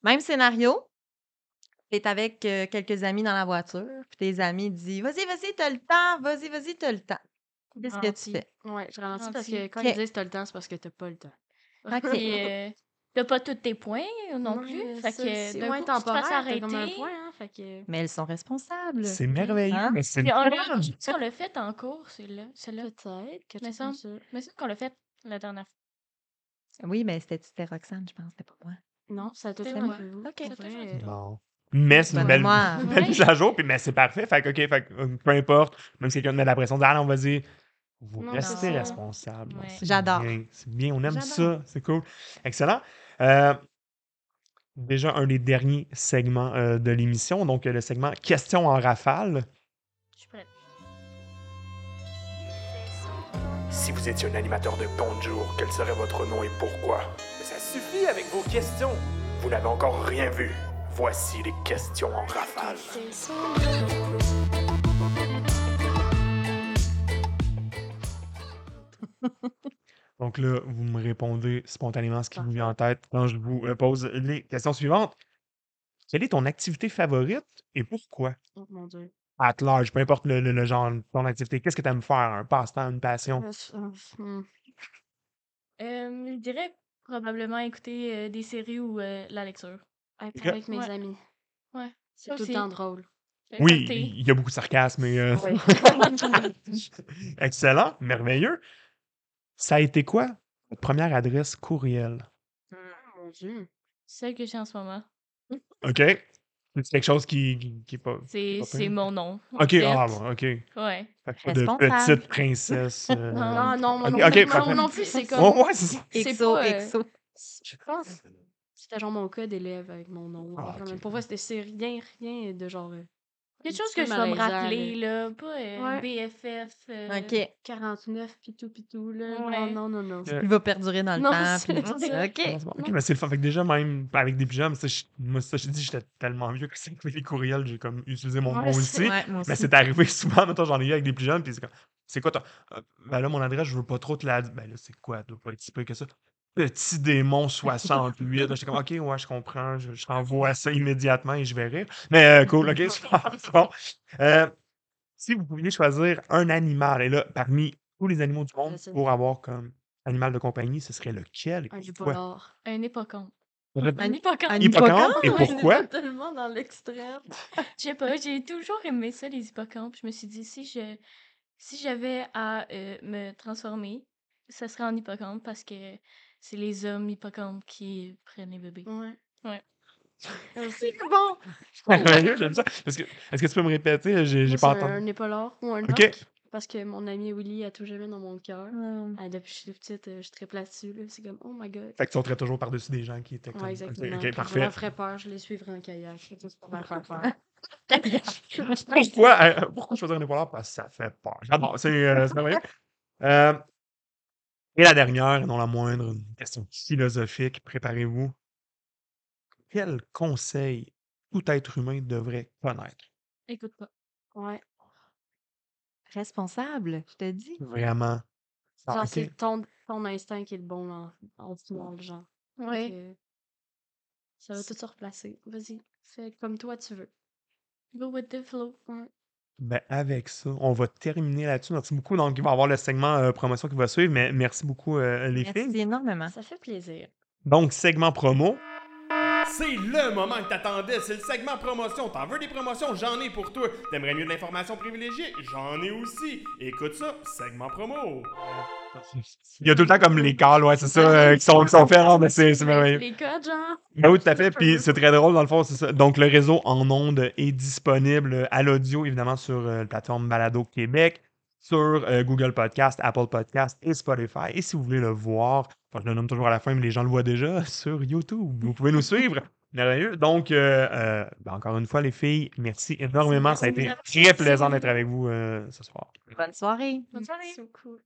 Même scénario. Tu es avec euh, quelques amis dans la voiture, puis tes amis disent Vas-y, vas-y, t'as le temps, vas-y, vas-y, t'as le temps. Qu'est-ce que tu Ralentis. fais? Ouais, je ralentis parce Ralentis. que quand Ok. ils disent t'as le temps, c'est parce que t'as pas le temps. OK. [laughs] Euh, t'as pas tous tes points non plus. Fait que d'un coup, tu temporaire, t'as comme un point, hein, fait que... Mais elles sont responsables. C'est merveilleux, Hein? mais c'est le on l'a si on l'a fait en cours, c'est là. C'est là. Peut-être que Mais tu ça- qu'on l'a fait la dernière fois. Oui, mais c'était c'était Roxane, je pense, c'était pas moi. Non, ça a C'est fait moi. vous. Ok. Bon. Mais c'est une belle, mémoire. [laughs] belle mise à jour, puis mais c'est parfait. Fait que, OK, fait que, euh, peu importe, même si quelqu'un te met de la pression, dit, ah non, vas-y, vous Non, restez responsable. Bon, Ouais. c'est J'adore. bien, C'est bien, on aime J'adore. ça, c'est cool. Excellent. Euh, déjà, un des derniers segments euh, de l'émission, donc euh, le segment questions en rafale. si vous étiez un animateur de Bonjour, quel serait votre nom et pourquoi? Mais ça suffit avec vos questions Vous n'avez encore rien vu. Voici les questions en rafale. [laughs] Donc là, vous me répondez spontanément ce qui vous vient en tête quand je vous euh, pose les questions suivantes. Quelle est ton activité favorite et pourquoi? Oh mon Dieu. At large, peu importe le, le- le genre de ton activité. Qu'est-ce que tu aimes faire? Un passe-temps, une passion? Euh, euh, hmm. Je dirais probablement écouter euh, des séries ou euh, la lecture. Avec mes Ouais. amis. Ouais. C'est tout le temps drôle. Oui, il y a beaucoup de sarcasme. Et, euh, Oui. [laughs] Excellent, merveilleux. Ça a été quoi votre première adresse courriel? Mon Dieu. Celle que j'ai en ce moment. OK? C'est quelque chose qui, qui, qui est pas. C'est pas c'est mon nom. OK, fait. ah bon, OK. Fait Ouais. que pas de Responsable. petite princesse. [laughs] euh, Ah non, moi Ok, non, ok, moi parfait. non plus, c'est comme. Oh, ouais, c'est ça. C'est Exo, pas, euh, exo. Je pense. C'était genre mon code d'élève avec mon nom. Ah, ok. Pour moi, c'était c'est rien, rien de genre. euh, Quelque chose que je vais me rappeler, là. Pas euh, Ouais. BFF. euh, OK. 49 pis tout pis tout, là. Ouais. Non, non, non, non. Euh, Il va perdurer dans le Non, temps. c'est puis- ça. OK. C'est bon. Ok, mais c'est le fun. Fait que déjà, même avec des pyjamas, ça, je- moi, ça, je dis, j'étais tellement vieux que c'est que les courriels, j'ai comme utilisé mon Ouais, nom c'est- aussi. Ouais, moi Mais c'est arrivé [laughs] souvent, mettons, j'en ai eu avec des pyjamas, puis c'est comme, c'est quoi ton. euh, Ben là, mon adresse, je veux pas trop te la. Ben là, c'est quoi? Elle doit pas être si peu que ça. Petit démon [laughs] 68. Là, J'étais comme, OK, ouais, je comprends. Je, je t'envoie ça immédiatement et je vais rire. Mais euh, cool, OK, super. [laughs] c'est bon. Euh, si vous pouviez choisir un animal, et là, parmi tous les animaux du monde, pour avoir comme animal de compagnie, ce serait lequel Un hippolore. Un hippocampe. Un Un hippocampe. un hippocampe? Et pourquoi? tellement dans l'extrême. [laughs] Je sais pas, j'ai toujours aimé ça, les hippocampes. Je me suis dit, si je si j'avais à euh, me transformer, ça serait en hippocampe parce que c'est les hommes hippocampes qui prennent les bébés. Ouais. Ouais. [laughs] C'est bon. J'aime ça. Parce que, est-ce que tu peux me répéter? J'ai pas entendu. un épaulard ou un OK. orque. Parce que mon ami Willy a tout jamais dans mon cœur. Ah, depuis que je suis petite, euh, je triple là-dessus. là. C'est comme, oh my god. Fait que tu sauterais toujours par-dessus des gens qui étaient comme. Ouais, exactement. OK, Puis Je parfait. leur ferais peur, je les suivrais en kayak. C'est tout pour leur faire peur. [laughs] Pourquoi, euh, pourquoi choisir un épaulard? Parce que ça fait peur. J'adore. C'est euh. Euh, et la dernière, et non la moindre, une question philosophique. Préparez-vous. Quel conseil tout être humain devrait connaître? Écoute pas. Ouais. Responsable, je te dis. Vraiment. Ah, Genre, c'est ton, ton instinct qui est le bon en, en final, genre. Que Ça va tout se replacer. Vas-y, fais comme toi tu veux. Go with the flow. Ouais. Ben, avec ça, on va terminer là-dessus. Merci beaucoup. Donc, il va y avoir le segment euh, promotion qui va suivre, mais merci beaucoup, euh, les filles. Merci énormément. Ça fait plaisir. Donc, segment promo. C'est le moment que t'attendais, c'est le segment promotion. T'en veux des promotions? J'en ai pour toi. T'aimerais mieux de l'information privilégiée? J'en ai aussi. Écoute ça, segment promo. Il y a tout le temps comme les calls, ouais, c'est ça, euh, qui, sont, qui sont faits. Mais c'est c'est merveilleux. Les codes, genre. Ben oui, tout à fait. Puis c'est très drôle, dans le fond, c'est ça. Donc, le réseau en ondes est disponible à l'audio, évidemment, sur euh, la plateforme Balado Québec, sur euh, Google Podcast, Apple Podcast et Spotify. Et si vous voulez le voir, enfin, je le nomme toujours à la fin, mais les gens le voient déjà [laughs] sur YouTube. Vous pouvez nous suivre. Merveilleux. Donc, euh, euh, ben, encore une fois, les filles, merci énormément. Ça a été très plaisant d'être avec vous euh, ce soir. Bonne soirée. Bonne soirée. So cool.